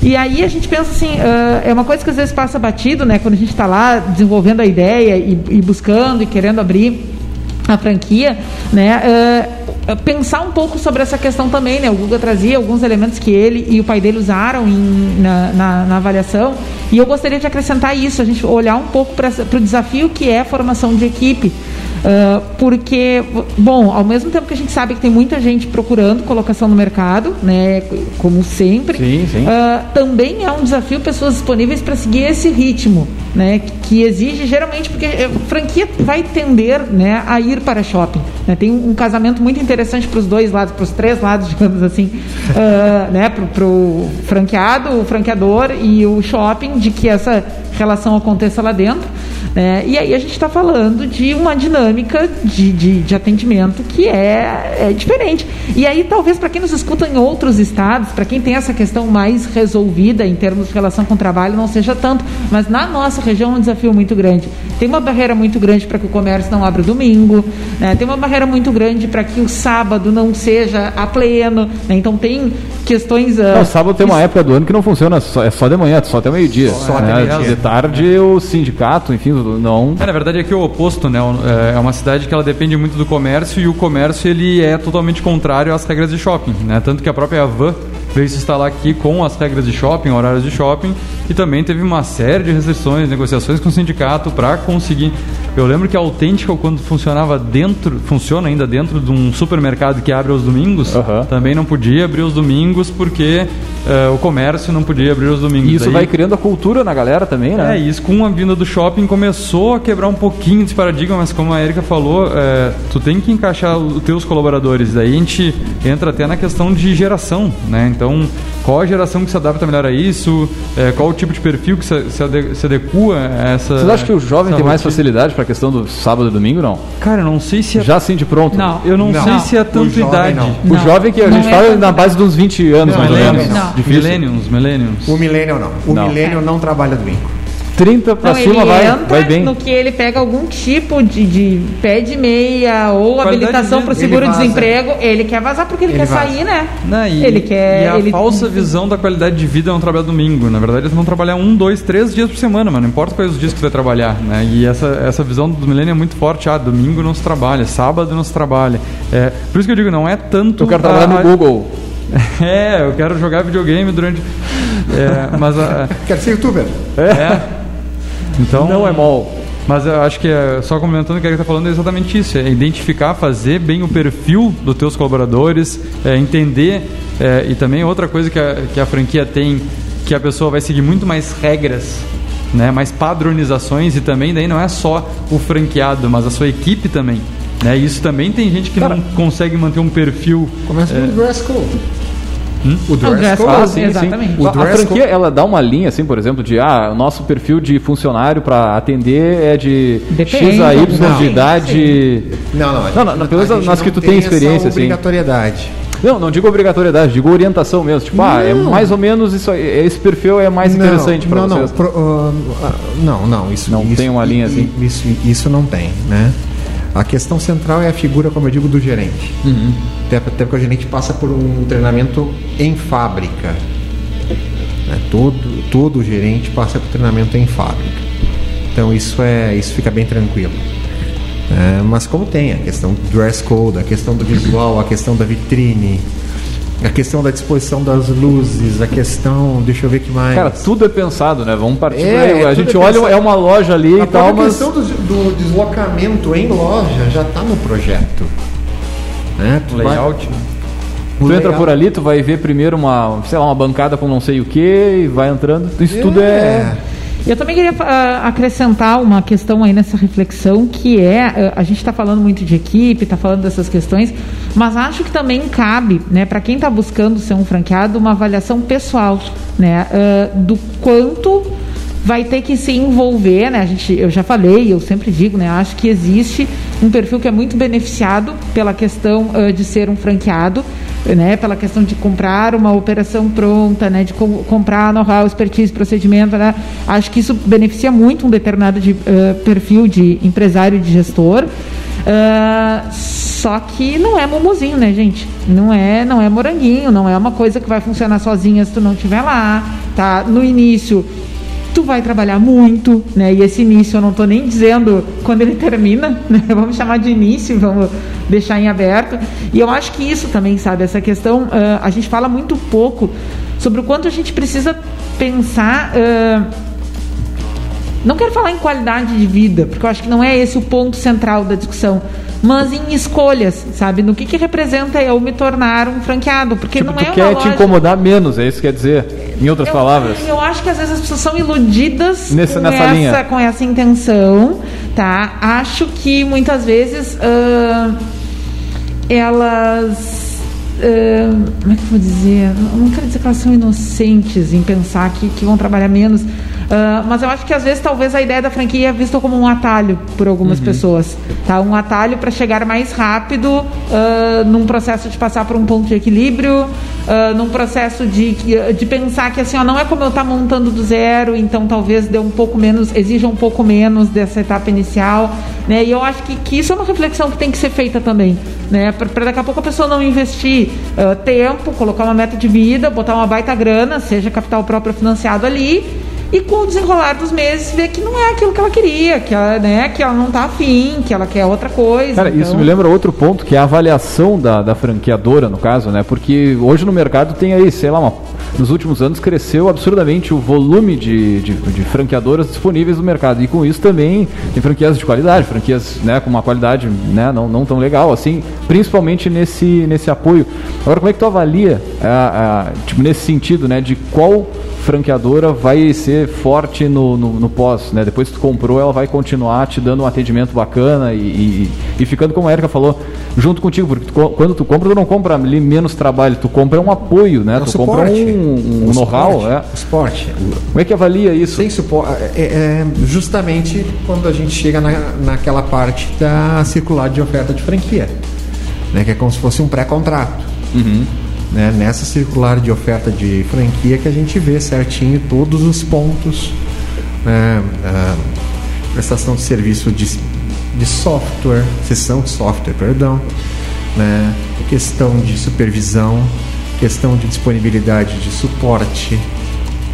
E aí a gente pensa assim, ah, é uma coisa que às vezes passa batido, né? Quando a gente está lá desenvolvendo a ideia e, e buscando e querendo abrir a franquia, né? ah, pensar um pouco sobre essa questão também, né? O Guga trazia alguns elementos que ele e o pai dele usaram em- na, na- na avaliação e eu gostaria de acrescentar isso, a gente olhar um pouco para o desafio que é a formação de equipe. Ah, porque, bom, ao mesmo tempo que a gente sabe que tem muita gente procurando colocação no mercado, né, como sempre,
Sim, sim.
ah, também é um desafio pessoas disponíveis para seguir esse ritmo, né, que, exige geralmente porque eh, franquia vai tender, né, a ir para shopping. né. tem um, casamento muito interessante para os dois lados, para os três lados, digamos assim, ah, né, para o franqueado, o franqueador e o shopping, de que essa relação aconteça lá dentro. Né? E aí a gente está falando de uma dinâmica de, de, de atendimento que é, é diferente. E aí talvez para quem nos escuta em outros estados, para quem tem essa questão mais resolvida em termos de relação com o trabalho, não seja tanto. Mas na nossa região é um desafio muito grande. Tem uma barreira muito grande para que o comércio não abra o domingo, né? tem uma barreira muito grande para que o sábado não seja a pleno. né? Então tem questões. ah,
Não, sábado tem uma época do ano que não funciona, só- é só de manhã, só até meio-dia.
Só
né?
até meio-dia.
De tarde o sindicato, enfim, não.
É, na verdade aqui é o oposto, né? É uma cidade que ela depende muito do comércio e o comércio ele é totalmente contrário às regras de shopping, né? Tanto que a própria Avan veio se instalar aqui com as regras de shopping, horários de shopping e também teve uma série de restrições, negociações com o sindicato para conseguir. Eu lembro que a Autêntica quando funcionava dentro, funciona ainda dentro de um supermercado que abre aos domingos,
Aham.
também não podia abrir os domingos porque eh, o comércio não podia abrir os domingos.
E isso
Daí-
vai criando a cultura na galera também, né?
é, isso com a vinda do shopping começou a quebrar um pouquinho desse paradigma, mas como a Erika falou, é, tu tem que encaixar os teus colaboradores. Daí a gente entra até na questão de geração, né? Então Então, qual a geração que se adapta melhor a isso? É, qual o tipo de perfil que se, se, ade- se adequa a essa.
Vocês acham que o jovem tem mais facilidade pra questão do sábado e domingo, não?
Cara, eu não sei se é.
Já assim de pronto?
Não.
Eu não,
Não.
sei se é tanto idade.
não.
O jovem que a gente
é
fala
tanto
na base dos 20 anos,
Não,
mais ou
millennials,
menos.
não.
Difícil.
Millenniums, millenniums.
O millennial não. O
Não.
millennial não trabalha domingo.
30 pra
Não,
cima
ele
vai,
entra
vai bem.
no que ele pega algum tipo de, de pé de meia ou
Qualidade
habilitação para o
vida.
Ele
seguro-desemprego. Ele quer vazar porque ele,
Ele
quer
vaza.
sair, né?
Né, e,
ele quer.
e a
ele...
falsa visão da qualidade de vida é não trabalhar domingo. Na verdade, eles vão trabalhar um, dois, três dias por semana, mano. Não importa quais os dias que você vai trabalhar, né? E essa, essa visão do milênio é muito forte. Ah, domingo não se trabalha, sábado não se trabalha. É, por isso que eu digo, não é tanto...
Eu quero trabalhar no Google.
É, eu quero jogar videogame durante... É, mas... a-
Quer ser youtuber?
é, então...
Não é mol.
Mas eu acho que, é, só complementando o que ele está falando, é exatamente isso: é identificar, fazer bem o perfil dos teus colaboradores, é, entender. é, e também outra coisa que a, que a franquia tem, que a pessoa vai seguir muito mais regras, né, mais padronizações, e também daí não é só o franqueado, mas a sua equipe também. Né, isso também tem gente que não consegue manter um perfil.
Começa
é,
no dress code.
Hum?
O dress,
O dress
code.
Ah, sim,
Exatamente.
sim.
O
A, franquia, ela dá uma linha, assim, por exemplo, de ah, o nosso perfil de funcionário para atender é de
Depende,
X a Y
não.
de idade.
Não, não.
Não,
gente-
não, pelo menos
a gente
nas que
não
tu tem experiência, assim.
obrigatoriedade.
Não, não digo obrigatoriedade, digo orientação mesmo. Tipo, ah, é mais ou menos isso aí, esse perfil é mais
Não,
interessante para
não,
vocês.
Não, pro- ah, ah, não, não, isso
Não
isso-
tem uma linha assim?
Isso, isso não tem, né? A questão central é a figura, como eu digo, do gerente.
Uhum.
Até, até porque o gerente passa por um treinamento em fábrica. né? Todo, todo gerente passa por treinamento em fábrica. Então isso é isso fica bem tranquilo. É, mas como tem a questão do dress code, a questão do visual, a questão da vitrine, a questão da disposição das luzes, a questão, deixa eu ver que mais.
Cara, tudo é pensado, né? Vamos partir
É.
A
tudo
gente
é
olha, é uma loja ali
a
e tal, mas.
questão do, do deslocamento em loja já está no projeto. Né? Tu vai-
Layout.
o
Tu entra por ali, tu vai ver primeiro uma, sei lá, uma bancada com não sei o que e vai entrando. Isso tudo é.
Eu também queria ah, acrescentar uma questão aí nessa reflexão, que é, ah, a gente está falando muito de equipe, está falando dessas questões, mas acho que também cabe, né, para quem está buscando ser um franqueado, uma avaliação pessoal, né, ah, do quanto vai ter que se envolver, né? A gente, eu já falei, eu sempre digo, né? Acho que existe um perfil que é muito beneficiado pela questão de ser um franqueado, né? Pela questão de comprar uma operação pronta, né? De com- comprar know-how, expertise, procedimento, né? Acho que isso beneficia muito um determinado de, ah, perfil de empresário de gestor. Ah, só que não é mumuzinho, né, gente? Não é, não é moranguinho, não é uma coisa que vai funcionar sozinha se tu não estiver lá, tá? No início tu vai trabalhar muito, né? E esse início eu não estou nem dizendo quando ele termina, né? Vamos chamar de início, vamos deixar em aberto. E eu acho que isso também, sabe, essa questão, ah, a gente fala muito pouco sobre o quanto a gente precisa pensar. ah, não quero falar em qualidade de vida, porque eu acho que não é esse o ponto central da discussão, mas em escolhas, sabe? No que, que representa eu me tornar um franqueado, porque
Tipo,
não
tu
é uma
quer te incomodar menos, é isso que quer dizer? Em outras
Eu-
palavras.
Eu acho que às vezes as pessoas são iludidas
Nessa-
com,
nessa
essa,
linha.
com essa intenção, tá? Acho que muitas vezes ah, elas. Como é que eu vou dizer? Eu não quero dizer que elas são inocentes em pensar que, que vão trabalhar menos. ah, mas eu acho que às vezes talvez a ideia da franquia é vista como um atalho por algumas pessoas, tá? Um atalho para chegar mais rápido ah, num processo de passar por um ponto de equilíbrio, num processo de, de pensar que assim, ó, não é como eu estar montando do zero, então talvez dê um pouco menos, exija um pouco menos dessa etapa inicial, né? E eu acho que, que isso é uma reflexão que tem que ser feita também, né? Para daqui a pouco a pessoa não investir ah, tempo, colocar uma meta de vida, botar uma baita grana, seja capital próprio financiado ali, e com o desenrolar dos meses ver que não é aquilo que ela queria, que ela, né, que ela não está afim, que ela quer outra coisa.
Cara, isso
então-
me lembra outro ponto, que é a avaliação da, da franqueadora, no caso, né? Porque hoje no mercado tem aí, sei lá, uma nos últimos anos cresceu absurdamente o volume de, de, de franqueadoras disponíveis no mercado. E com isso também tem franquias de qualidade, franquias né, com uma qualidade né, não, não tão legal, assim, principalmente nesse, nesse apoio. Agora, como é que tu avalia, a, a, tipo, nesse sentido, né, de qual franqueadora vai ser forte no, no, no, pós, né? Depois que tu comprou, ela vai continuar te dando um atendimento bacana e, e, e ficando, como a Erika falou, junto contigo, porque tu, quando tu compra, tu não compra ali menos trabalho, tu compra um apoio, né?
É
tu
suporte.
compra um, um know-how, é.
Esporte.
Como é que avalia isso?
Sem suporte. É, é justamente quando a gente chega na, naquela parte da circular de oferta de franquia, né? Que é como se fosse um pré-contrato.
Uhum.
Né, nessa circular de oferta de franquia que a gente vê certinho todos os pontos, né, prestação de serviço de, de software, sessão de software, perdão, né, questão de supervisão, questão de disponibilidade de suporte,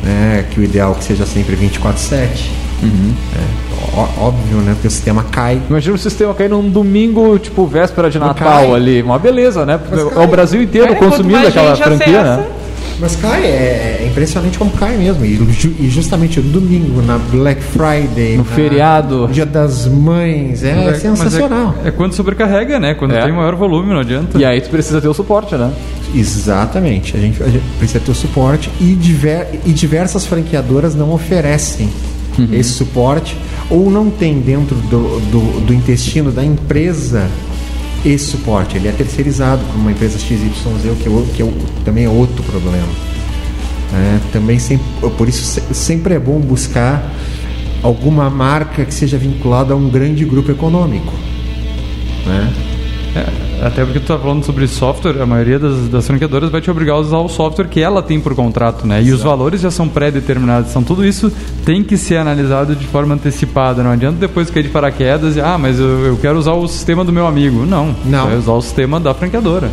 né, que o ideal é que seja sempre 24/7.
Uhum.
É, óbvio, né? Porque o sistema cai.
Imagina o sistema cair num domingo, tipo, véspera de Natal ali. Uma beleza, né?
Mas
É o Brasil inteiro
Cara,
consumindo aquela franquia,
acessa,
né?
Mas cai, é, é impressionante como cai mesmo. E, ju- e justamente no domingo, na Black Friday,
No
na-
feriado.
Dia das Mães, é,
Mas mas
sensacional.
É, é quando sobrecarrega, né? Quando
É.
tem maior volume, não adianta.
E aí tu precisa ter o suporte, né?
Exatamente. A gente, a gente precisa ter o suporte e, diver, e diversas franqueadoras não oferecem esse suporte ou não tem dentro do, do, do intestino da empresa esse suporte. Ele é terceirizado por uma empresa XYZ, que, é o- que é o- também é outro problema. É, também sempre, por isso se- sempre é bom buscar alguma marca que seja vinculada a um grande grupo econômico. Né?
É, até porque tu tá falando sobre software, a maioria das, das franqueadoras vai te obrigar a usar o software que ela tem por contrato, né? E os valores já são pré-determinados. Então tudo isso tem que ser analisado de forma antecipada. Não adianta depois cair de paraquedas e, ah, mas eu, eu quero usar o sistema do meu amigo. Não.
Não.
Vai usar o sistema da franqueadora.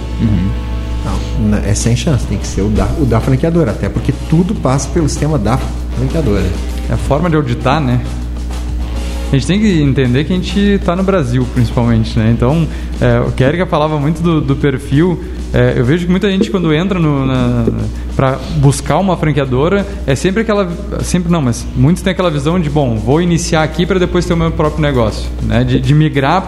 Não, n- é sem chance, tem que ser o da, o da franqueadora, até porque tudo passa pelo sistema da franqueadora.
É a forma de auditar, né? A gente tem que entender que a gente está no Brasil, principalmente, né? Então, é, o que falava muito do, do perfil, é, eu vejo que muita gente quando entra no, na, para buscar uma franqueadora, é sempre aquela, sempre não, mas muitos têm aquela visão de, bom, vou iniciar aqui para depois ter o meu próprio negócio, né? De, de migrar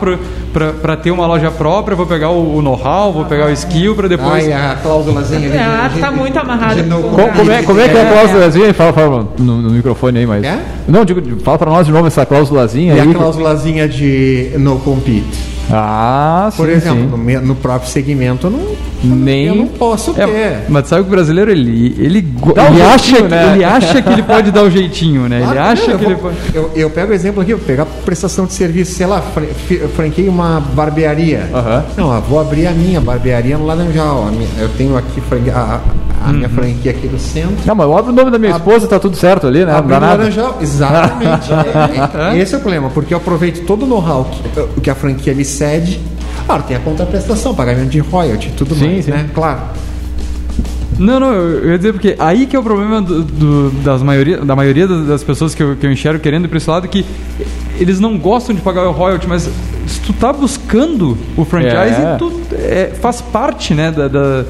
para ter uma loja própria, vou pegar o, o know-how, vou pegar o skill para depois...
Ai, a cláusulazinha ali.
Ah, tá muito amarrado
de
com
no
o
Co- Como é, como é que é a cláusulazinha? Fala, fala no, no microfone aí, mas.
É?
Não, digo, fala pra nós de novo essa cláusulazinha
E
aí.
a cláusulazinha de no compete.
Ah, sim.
Por exemplo,
sim.
no, no próprio segmento eu não,
Nem-
eu não posso ter.
É, mas sabe que o brasileiro ele ele,
um
ele acha
jeitinho,
que
né?
ele acha que ele pode dar o jeitinho, né? Ele
Claro que
acha
não,
que ele pode
eu, eu pego o exemplo aqui, eu pegar prestação de serviço, sei lá, fran- franquei uma barbearia. Não, vou abrir a minha barbearia no Laranjal. A minha- eu tenho aqui franquia- a, a- a minha franquia aqui no centro.
Não, mas eu abro o nome da minha esposa, tá tudo certo ali, né? Não dá nada.
Laranjal, exatamente. É, é, esse é o problema, porque eu aproveito todo o know-how que, que a franquia me cede. Claro, tem a contraprestação, pagamento de royalty tudo
Sim,
mais,
sim.
né? Claro.
Não, não, eu ia dizer porque aí que é o problema do, do- das maioria, da maioria das das pessoas que eu, que eu enxergo querendo ir pra esse lado, que eles não gostam de pagar o royalty, mas se tu tá buscando o franchise,
É.
tu é, faz parte, né, da, da,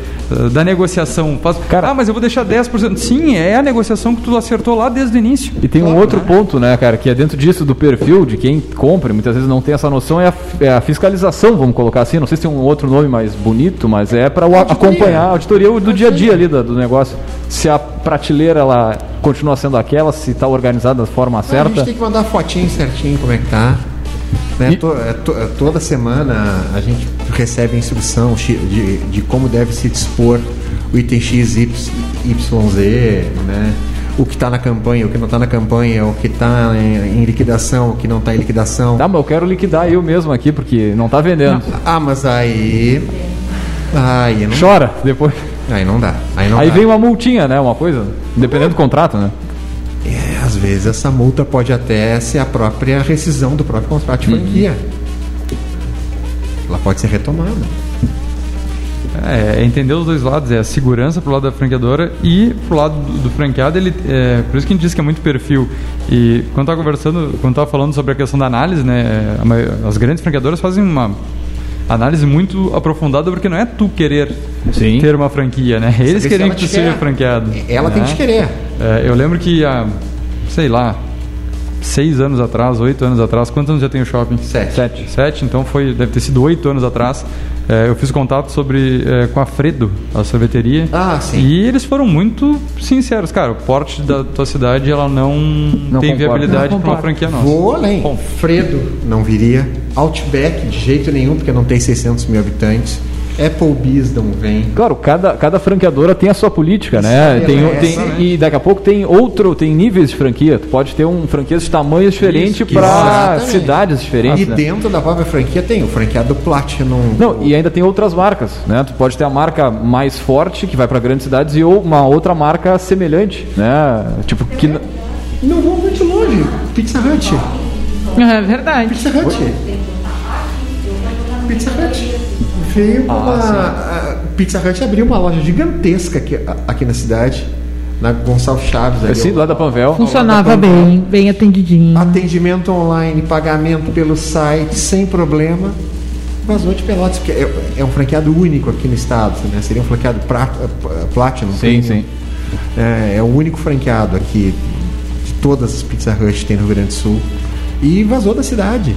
da negociação. Faz,
Cara-
ah, mas eu vou deixar 10%. Sim, é a negociação que tu acertou lá desde o início.
E tem um outro ponto, né, cara, que é dentro disso do perfil de quem compra, e muitas vezes não tem essa noção, é a, é a fiscalização, vamos colocar assim. Não sei se tem um outro nome mais bonito, mas é para acompanhar a auditoria do dia a dia ali do, do negócio. Se a prateleira ela continua sendo aquela, se está organizada da forma
A
certa.
gente tem que mandar fotinho certinho como é que tá. Né?
E-
To- é, to- é, toda semana a gente recebe instrução de, de como deve se dispor o item X, Y, YZ, né? O que está na campanha, o que não está na campanha, o que está em, em liquidação, o que não está em liquidação.
Tá, mas eu quero liquidar eu mesmo aqui, porque não tá vendendo.
Ah, mas aí. Aí não,
Chora depois.
aí não dá. Aí, não
Aí
dá.
vem uma multinha, né? Uma coisa. Dependendo do contrato, né?
É, às vezes essa multa pode até ser a própria rescisão do próprio contrato de franquia. Ela pode ser retomada.
É, é entender os dois lados, é a segurança pro lado da franqueadora e pro lado do, do franqueado, ele, é, por isso que a gente diz que é muito perfil. E quando tava conversando, quando tava falando sobre a questão da análise, né, a as grandes franqueadoras fazem uma análise muito aprofundada, porque não é tu querer
Sim.
ter uma franquia, né? Eles
Saber se
querem que tu
te
seja franqueado.
Ela tem
né?
que te querer.
É, eu lembro que há, sei lá, seis anos atrás, oito anos atrás, quantos anos já tem o shopping?
Sete.
Sete. Sete, então foi, deve ter sido oito anos atrás. É, eu fiz contato sobre é, com a Fredo, a sorveteria.
Ah, sim.
E eles foram muito sinceros, cara. O porte da tua cidade ela não, tem
concordo.
viabilidade
Não
para uma franquia nossa.
Vou além.
Bom.
Fredo não viria. Outback de jeito nenhum, porque não tem 600 mil habitantes. Applebee's não vem.
Claro, cada, cada franqueadora tem a sua política, né? Tem,
é,
tem-
essa, né?
e daqui a pouco tem outro, tem níveis de franquia. Tu pode ter um franquias de tamanhos diferentes para cidades diferentes.
E
né?
dentro da própria franquia tem o franqueado Platinum.
Não, e ainda tem outras marcas, né? Tu pode ter a marca mais forte, que vai para grandes cidades, e ou uma outra marca semelhante, né? Tipo, que...
Não vou muito longe. Pizza Hut.
É verdade.
Pizza Hut. Pizza Hut. Veio com uma. a Pizza Hut abriu uma loja gigantesca aqui, aqui na cidade, na Gonçalves Chaves. ali, ó.
lá da Panvel.
Funcionava bem, bem atendidinho.
Atendimento online, pagamento pelo site, sem problema. Vazou de Pelotas, porque é, é um franqueado único aqui no estado, né? Seria um franqueado pra, eh, Platinum.
Sim,
premium.
sim.
É, é o único franqueado aqui de todas as Pizza Hut que tem no Rio Grande do Sul. E vazou da cidade.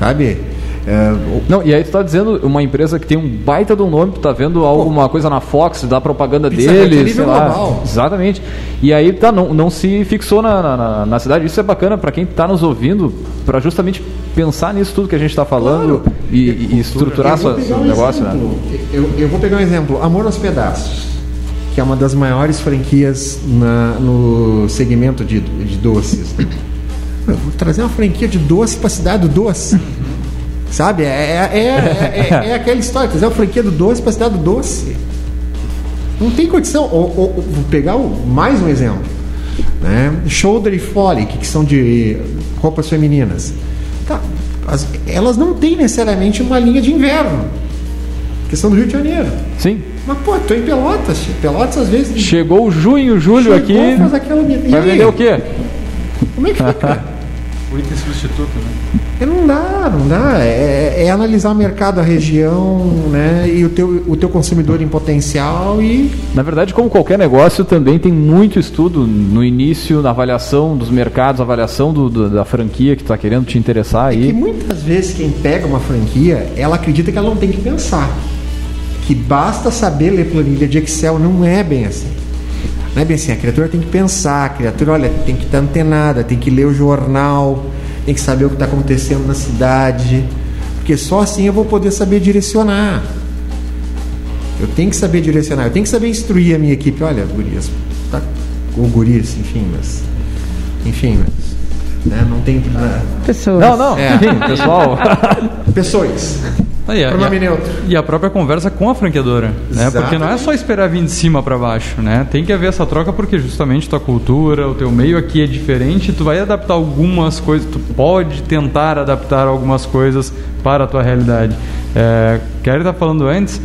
Sabe? É,
Não, e aí tu tá dizendo uma empresa que tem um baita de um nome, tu tá vendo alguma coisa na Fox, dá propaganda
Hut é
sei lá.
global.
Exatamente. E aí tá, não, não se fixou na, na- na, cidade. Isso é bacana para quem tá nos ouvindo, para justamente pensar nisso tudo que a gente tá falando
Claro.
e, e estruturar seu
um
negócio, né?
Eu, eu vou pegar um exemplo. Amor aos Pedaços, que é uma das maiores franquias na- no segmento de, de doces. Eu vou trazer uma franquia de doce para a cidade do doce. Sabe? É, é, é, é- é aquela história, trazer uma franquia do doce para a cidade do doce. Não tem condição. Ou, ou- ou- vou pegar o- mais um exemplo. Né? Shoulder e Folly, que, são de roupas femininas. Tá, as- elas não têm necessariamente uma linha de inverno. Que são do Rio de Janeiro.
Sim.
Mas, pô, tô em Pelotas. Pelotas, às vezes.
Chegou o junho, julho
chegou,
aqui.
faz aquela...
Vai vender o quê?
Como é que fica?
O item substituto, né?
É, Não dá, não dá. É, é analisar o mercado, a região, né? E o teu, o teu consumidor em potencial e
Na verdade, como qualquer negócio, também tem muito estudo no início, na avaliação dos mercados, avaliação do- do- da franquia que tu tá querendo te interessar
É que
aí.
muitas vezes quem pega uma franquia, ela acredita que ela não tem que pensar. Que basta saber ler planilha de Excel, não é bem assim. Não é bem assim, a criatura tem que pensar, a criatura, olha, tem que estar antenada, tem que ler o jornal, tem que saber o que está acontecendo na cidade. Porque só assim eu vou poder saber direcionar. Eu tenho que saber direcionar, eu tenho que saber instruir a minha equipe. Olha, gurias, tá, ou gurias, enfim, mas. Enfim, mas. Né, não tem. né,
Pessoas.
Não, não,
É.
enfim, pessoal.
pessoas.
Aí, a-
Pronome
e, a,
neutro.
e a própria conversa com a franqueadora, né? Porque não é só esperar vir de cima para baixo, né? Tem que haver essa troca porque justamente tua cultura, o teu meio aqui é diferente, tu vai adaptar algumas coisas, tu pode tentar adaptar algumas coisas para a tua realidade. É, Kelly tá falando antes,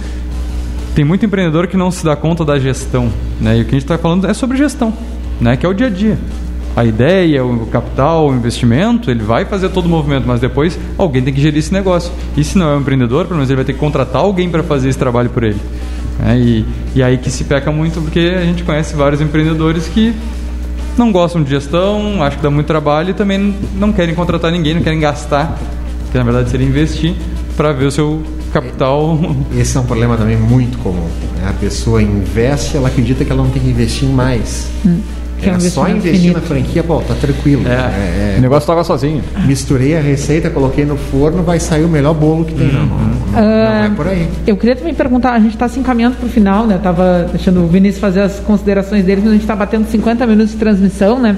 tem muito empreendedor que não se dá conta da gestão, né? E o que a gente está falando é sobre gestão, né? Que é o dia a dia. A ideia, o capital, o investimento, ele vai fazer todo o movimento, mas depois alguém tem que gerir esse negócio. E se não é um empreendedor, pelo menos ele vai ter que contratar alguém para fazer esse trabalho por ele. né? E, e aí que se peca muito, porque a gente conhece vários empreendedores que não gostam de gestão, acham que dá muito trabalho e também não querem contratar ninguém, não querem gastar, que na verdade seria investir para ver o seu capital
Esse é um problema também muito comum. né? A pessoa investe, ela acredita que ela não tem que investir mais.
Que é um
só investir na franquia, pô, tá tranquilo. É,
O negócio toca sozinho.
é, misturei a receita, coloquei no forno, vai sair o melhor bolo que tem. Não, não, não, não é por aí.
Eu queria também perguntar, a gente está se encaminhando para o final, né? Eu tava deixando o Vinícius fazer as considerações dele, mas a gente está batendo 50 minutos de transmissão, né?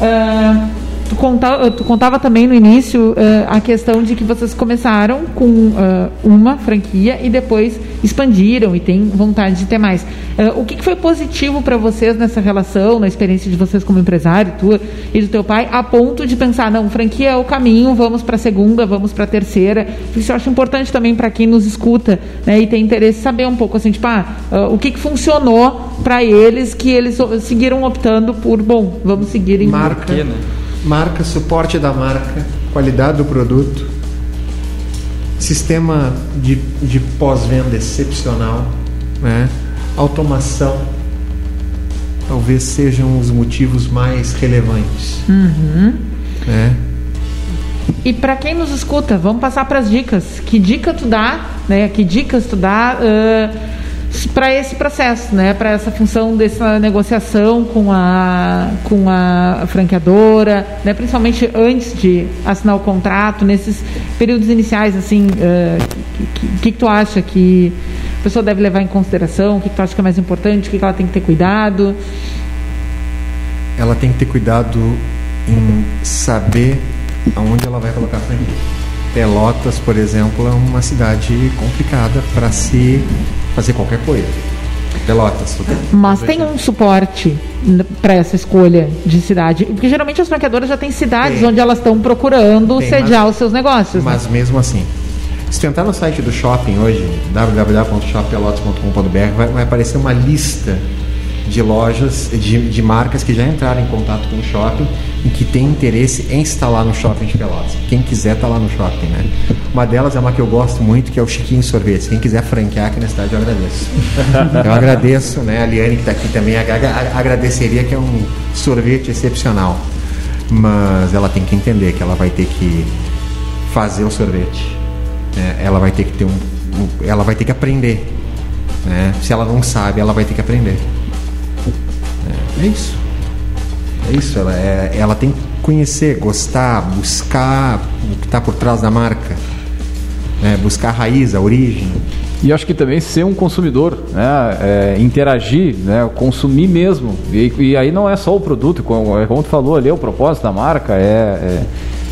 Ah, tu, conta, tu contava também no início ah, a questão de que vocês começaram com ah, uma franquia e depois expandiram e tem vontade de ter mais. Ah, o que, que foi positivo para vocês nessa relação, na experiência de vocês como empresário, tua e do teu pai, a ponto de pensar, não, franquia é o caminho, vamos para a segunda, vamos para a terceira. Isso eu acho importante também para quem nos escuta né, e tem interesse saber um pouco assim, tipo, ah, o que, que funcionou para eles que eles seguiram optando por, bom, vamos seguir em
Marca,
né?
Marca, suporte da marca, qualidade do produto. Sistema de, de pós-venda excepcional, né? automação, talvez sejam os motivos mais relevantes.
Uhum.
Né?
E para quem nos escuta, vamos passar para as dicas. Que dica tu dá, né? Que dicas tu dá para esse processo, né? Para essa função dessa negociação com a com a franqueadora, né? Principalmente antes de assinar o contrato, nesses períodos iniciais, assim, o uh, que, que, que, tu acha que a pessoa deve levar em consideração? O que, que tu acha que é mais importante? O que, que ela tem que ter cuidado?
Ela tem que ter cuidado em saber aonde ela vai colocar a franquia. Pelotas, por exemplo, é uma cidade complicada para se fazer qualquer coisa. Pelotas. Tudo.
Mas tem um suporte para essa escolha de cidade? Porque geralmente as franqueadoras já têm cidades tem. onde elas estão procurando tem, sediar mas, os seus negócios.
Mas né? mesmo assim, se tu entrar no site do shopping hoje, www.shoppelotas.com.br, vai, vai aparecer uma lista de lojas, de, de marcas que já entraram em contato com o shopping e que tem interesse em instalar no shopping de Pelotas. Quem quiser tá lá no shopping, né? Uma delas é uma que eu gosto muito, que é o Chiquinho Sorvete. Quem quiser franquear aqui na cidade, eu agradeço. eu agradeço, né? A Liane que está aqui também agradeceria que é um sorvete excepcional. Mas ela tem que entender que ela vai ter que fazer o sorvete. Né? Ela vai ter que ter um, um ela vai ter que aprender. Né? Se ela não sabe, ela vai ter que aprender. É, é isso. É isso. Ela, é, ela tem que conhecer, gostar, buscar o que está por trás da marca. Né? Buscar a raiz, a origem.
E acho que também ser um consumidor, né? É, interagir, né? consumir mesmo. E, e, aí não é só o produto, como, como tu falou ali, é o propósito da marca, é, é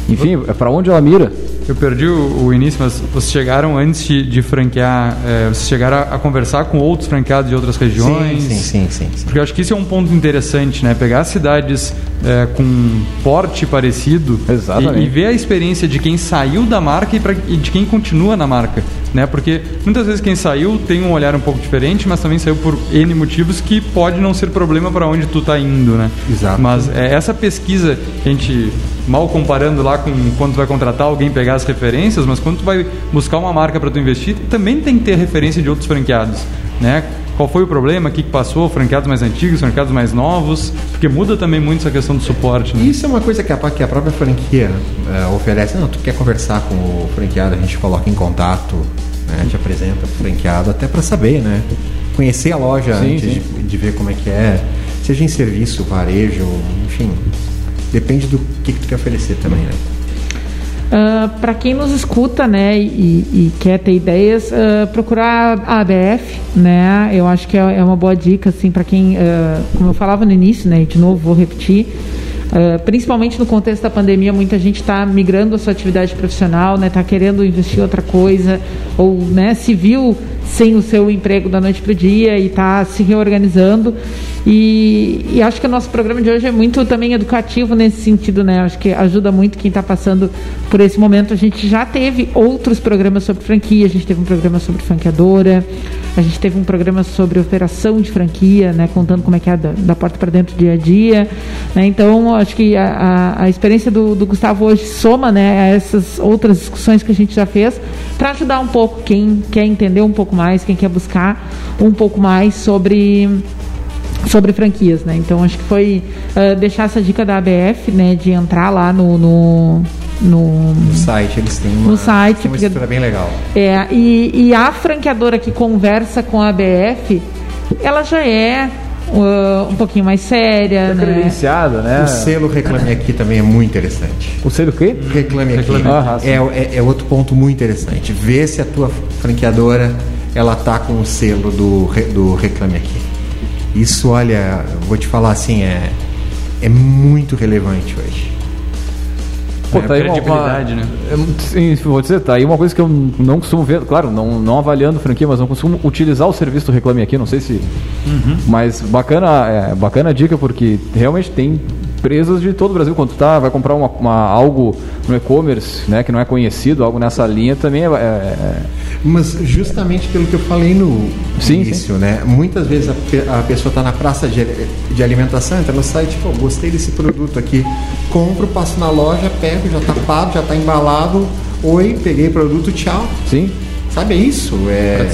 enfim, é para onde ela mira.
Eu perdi o, o, início, mas vocês chegaram antes de, de franquear, é, vocês chegaram a, a, conversar com outros franqueados de outras regiões?
Sim, sim, sim. sim, sim.
Porque eu acho que isso é um ponto interessante, né? Pegar cidades é, com porte parecido e, e, ver a experiência de quem saiu da marca e, pra, e de quem continua na marca. Né? Porque muitas vezes quem saiu tem um olhar um pouco diferente, mas também saiu por N motivos que pode não ser problema para onde tu está indo, né?
Exato.
Mas é, essa pesquisa que a gente mal comparando lá com quando tu vai contratar alguém pegar as referências, mas quando tu vai buscar uma marca para tu investir, também tem que ter referência de outros franqueados, né? Qual foi o problema, o que passou, franqueados mais antigos, franqueados mais novos, porque muda também muito essa questão do suporte. Né?
Isso é uma coisa que a, que a própria franquia é, oferece. Não, tu quer conversar com o franqueado, a gente coloca em contato, né, te apresenta o franqueado, até para saber, né? Conhecer a loja sim, antes sim. De, de ver como é que é, seja em serviço, varejo, enfim, depende do que, que tu quer oferecer também, né?
Uh, ah, para quem nos escuta, né, e, e quer ter ideias, uh, procurar a ABF, né? Eu acho que é, é uma boa dica, assim, para quem, uh, como eu falava no início, né, de novo vou repetir, principalmente no contexto da pandemia, muita gente está migrando a sua atividade profissional, né, está querendo investir em outra coisa, ou, né, se viu sem o seu emprego da noite para o dia e está se reorganizando. E, e, acho que o nosso programa de hoje é muito também educativo nesse sentido, né? Acho que ajuda muito quem está passando por esse momento. A gente já teve outros programas sobre franquia, a gente teve um programa sobre franqueadora, a gente teve um programa sobre operação de franquia, né? Contando como é que é da, da porta para dentro dia a dia. Né? Então, acho que a, a, a experiência do, do, Gustavo hoje soma né, a essas outras discussões que a gente já fez para ajudar um pouco quem quer entender um pouco mais, quem quer buscar um pouco mais sobre sobre franquias, né? Então acho que foi uh, deixar essa dica da ABF, né, de entrar lá no, no no,
no site eles têm uma,
no site,
tem uma estrutura bem legal.
É, e, e a franqueadora que conversa com a ABF, ela já é Uh, um pouquinho mais séria,
né? credenciada, né?
O selo Reclame Aqui também é muito interessante.
O selo o quê?
Reclame Aqui. Reclame. Ah, é, é, é, outro ponto muito interessante. Ver se a tua franqueadora ela tá com o selo do, do Reclame Aqui. Isso, olha, vou te falar assim, é, é muito relevante hoje.
Pô, tá aí uma, uma, né? Sim, vou dizer, tá aí uma coisa que eu não costumo ver, claro, não, não avaliando franquia, mas não costumo utilizar o serviço do Reclame Aqui, não sei se. Uhum. Mas bacana, é, bacana a dica, porque realmente tem empresas de todo o Brasil. Quando tu tá, vai comprar uma, uma algo no e-commerce, né, que não é conhecido, algo nessa linha, também é, é, é...
Mas justamente pelo que eu falei no sim, início, sim. né? Muitas vezes a, a pessoa está na praça de, de alimentação, entra no site, pô, gostei desse produto aqui, compro, passo na loja, pego, já está pago, já está embalado, oi, peguei produto, tchau.
Sim.
Sabe, é isso. É,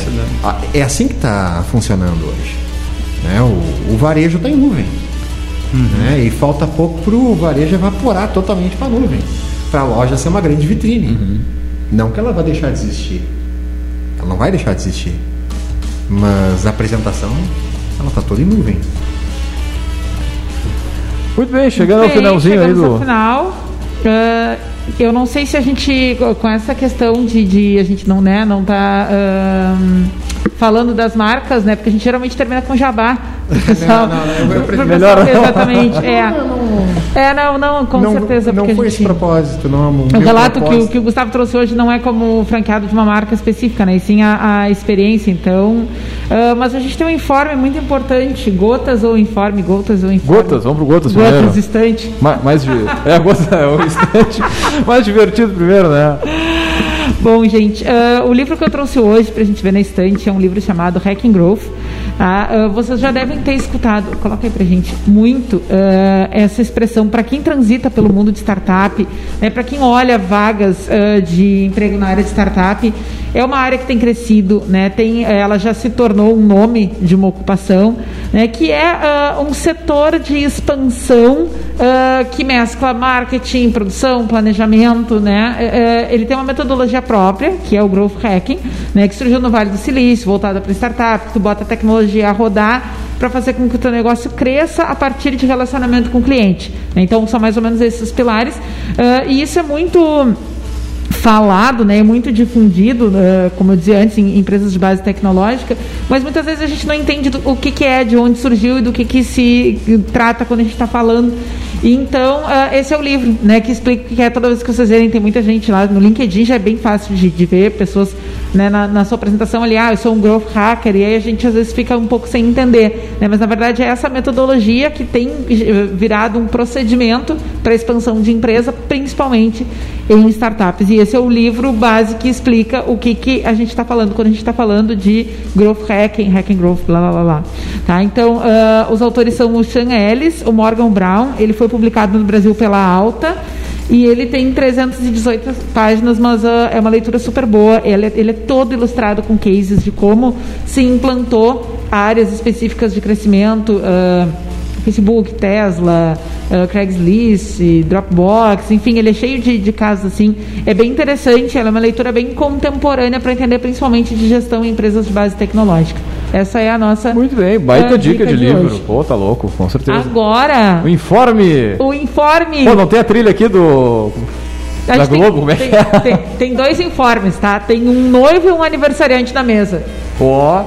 é assim que está funcionando hoje. né? O, o varejo está em nuvem. Né? E falta pouco para o varejo evaporar totalmente para a nuvem. Para a loja ser uma grande vitrine. Não que ela vá deixar de existir. Ela não vai deixar de existir. Mas a apresentação, ela está toda em nuvem.
Muito bem, chegando ao
Bem,
finalzinho aí do.
ao final. Ah, eu não sei se a gente, com essa questão de, de a gente não, né, não tá ahn, falando das marcas, né? Porque a gente geralmente termina com jabá. O pessoal-
não, não, eu- eu prefiro-
pessoal-
Melhor não.
Exatamente. É. é, não, não, com
não,
certeza.
Não
porque
foi
a
esse
gente...
propósito, não.
O relato que
propósito-
que o Gustavo trouxe hoje não é como franqueado de uma marca específica, né? E sim a, a experiência. Então, ah, mas a gente tem um informe muito importante. Gotas ou informe? Gotas ou informe?
Gotas, vamos pro Gotas primeiro.
Gotas, estante.
Ma- Mais. É, Gotas é o instante mais divertido primeiro, né?
Bom, gente, ah, o livro que eu trouxe hoje pra gente ver na estante é um livro chamado Hacking Growth. Tá? Ah, vocês já devem ter escutado, coloca aí pra gente, muito ah, essa expressão para quem transita pelo mundo de startup, né, para quem olha vagas ah, de emprego na área de startup, é uma área que tem crescido, né, tem, ela já se tornou um nome de uma ocupação, né, que é um setor de expansão que mescla marketing, produção, planejamento, né? Eh, eh, ele tem uma metodologia própria, que é o Growth Hacking, né? Que surgiu no Vale do Silício, voltada para startup, que tu bota a tecnologia a rodar para fazer com que o teu negócio cresça a partir de relacionamento com o cliente. né? Então, são mais ou menos esses pilares. Ah, e isso é muito falado, né, muito difundido, eh, como eu dizia antes, em empresas de base tecnológica, mas muitas vezes a gente não entende do- o que, que é, de onde surgiu e do que, que se trata quando a gente está falando. E Então, eh, esse é o livro, né, que explica o que é. Toda vez que vocês verem, tem muita gente lá no LinkedIn, já é bem fácil de, de ver pessoas né, na, na sua apresentação ali, ah, eu sou um growth hacker, e aí a gente às vezes fica um pouco sem entender, né, mas na verdade é essa metodologia que tem virado um procedimento para expansão de empresa, principalmente em startups. E esse é o livro base que explica o que, que a gente está falando quando a gente está falando de growth hacking, hacking growth, blá blá blá blá. Tá? Então, ah, os autores são o Sean Ellis, o Morgan Brown, ele foi publicado no Brasil pela Alta. E ele tem 318 páginas, mas ah, é uma leitura super boa. Ele, é- ele é todo ilustrado com cases de como se implantou áreas específicas de crescimento. ah, Facebook, Tesla, eh, Craigslist, Dropbox, enfim, ele é cheio de, de casos assim. É bem interessante, ela é uma leitura bem contemporânea para entender principalmente de gestão em empresas de base tecnológica. Essa é a nossa.
Muito bem, baita
eh,
dica, de, livro.
hoje.
Pô, tá louco, com certeza.
Agora,
O informe.
o informe.
Pô, não tem a trilha aqui do.
A
Da Globo, como é que
tem,
é?
tem, tem dois informes, tá? Tem um noivo e um aniversariante na mesa.
Pô.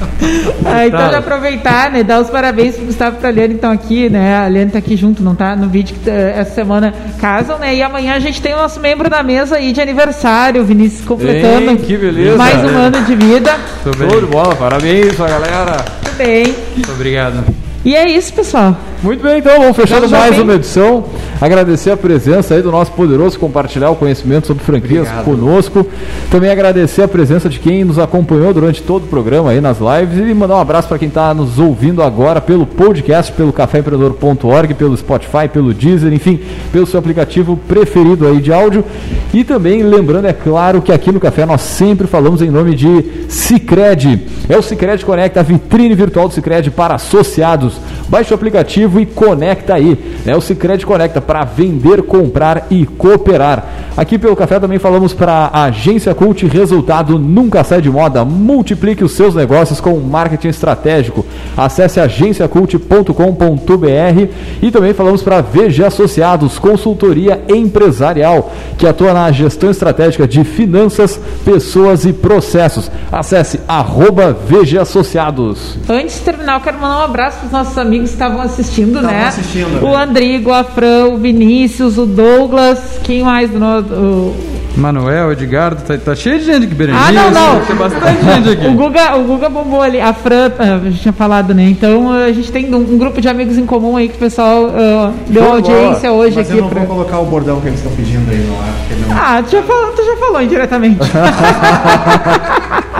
Ah, então, de aproveitar, né? Dar os parabéns pro Gustavo e pra Liane que estão aqui, né? A Liane tá aqui junto, não tá? No vídeo que eh, essa semana casam, né? E amanhã a gente tem o nosso membro da mesa aí de aniversário, o Vinícius completando
Hein, que beleza.
mais um ano de vida.
Show de bola, parabéns pra galera.
Tudo bem.
Muito obrigado.
E é isso, pessoal.
Muito bem, então vamos fechando mais
vem.
uma edição. Agradecer a presença aí do nosso poderoso compartilhar o conhecimento sobre franquias
Obrigado.
conosco. Também agradecer a presença de quem nos acompanhou durante todo o programa aí nas lives e mandar um abraço para quem está nos ouvindo agora pelo podcast, pelo caféempreendedor.org, pelo Spotify, pelo Deezer, enfim, pelo seu aplicativo preferido aí de áudio. E também lembrando, é claro, que aqui no Café nós sempre falamos em nome de Cicred. É o Cicred Conecta, a vitrine virtual do Cicred para associados. Baixe o aplicativo e conecta aí. Né? O Cicred Conecta para vender, comprar e cooperar. Aqui pelo Café também falamos para a Agência Cult, resultado nunca sai de moda. Multiplique os seus negócios com marketing estratégico. Acesse agenciacult.com.br e também falamos para VG Associados, consultoria empresarial, que atua na gestão estratégica de finanças, pessoas e processos. Acesse arroba VG Associados.
Antes de terminar, eu quero mandar um abraço para os nossos amigos que estavam assistindo,
Estavam
né?
assistindo,
o
né?
Andrigo, a Fran, o Vinícius, o Douglas, quem mais do nosso. o-
Manuel, Edgardo, tá, tá cheio de gente aqui, Berenice.
Ah, não, não.
Tem bastante gente aqui.
O Guga, o Guga bombou ali, a Fran, ah, a gente tinha falado, né? Então a gente tem um, um grupo de amigos em comum aí que o pessoal ah, deu
bola.
audiência hoje
Mas
aqui.
eu não
pra-
vou colocar o bordão que eles estão pedindo aí no ar. porque não-
Ah, tu já falou, tu já falou indiretamente.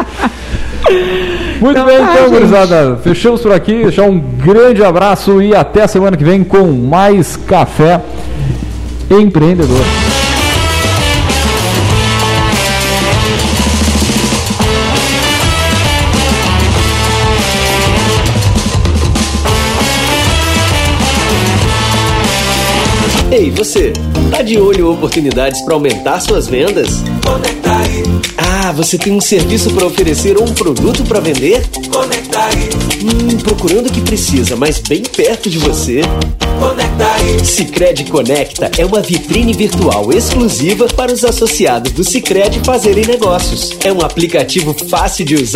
Muito
então
bem,
tá,
então, gurizada. Fechamos por aqui. Deixar um grande abraço e até a semana que vem com mais Café Empreendedor.
Ei, você! Tá de olho oportunidades para aumentar suas vendas?
Conecta aí,
Ah, você tem um serviço para oferecer ou um produto para vender?
conecta aí,
Hum, procurando o que precisa, mas bem perto de você.
conecta aí.
Sicredi Conecta é uma vitrine virtual exclusiva para os associados do Sicredi fazerem negócios. É um aplicativo fácil de usar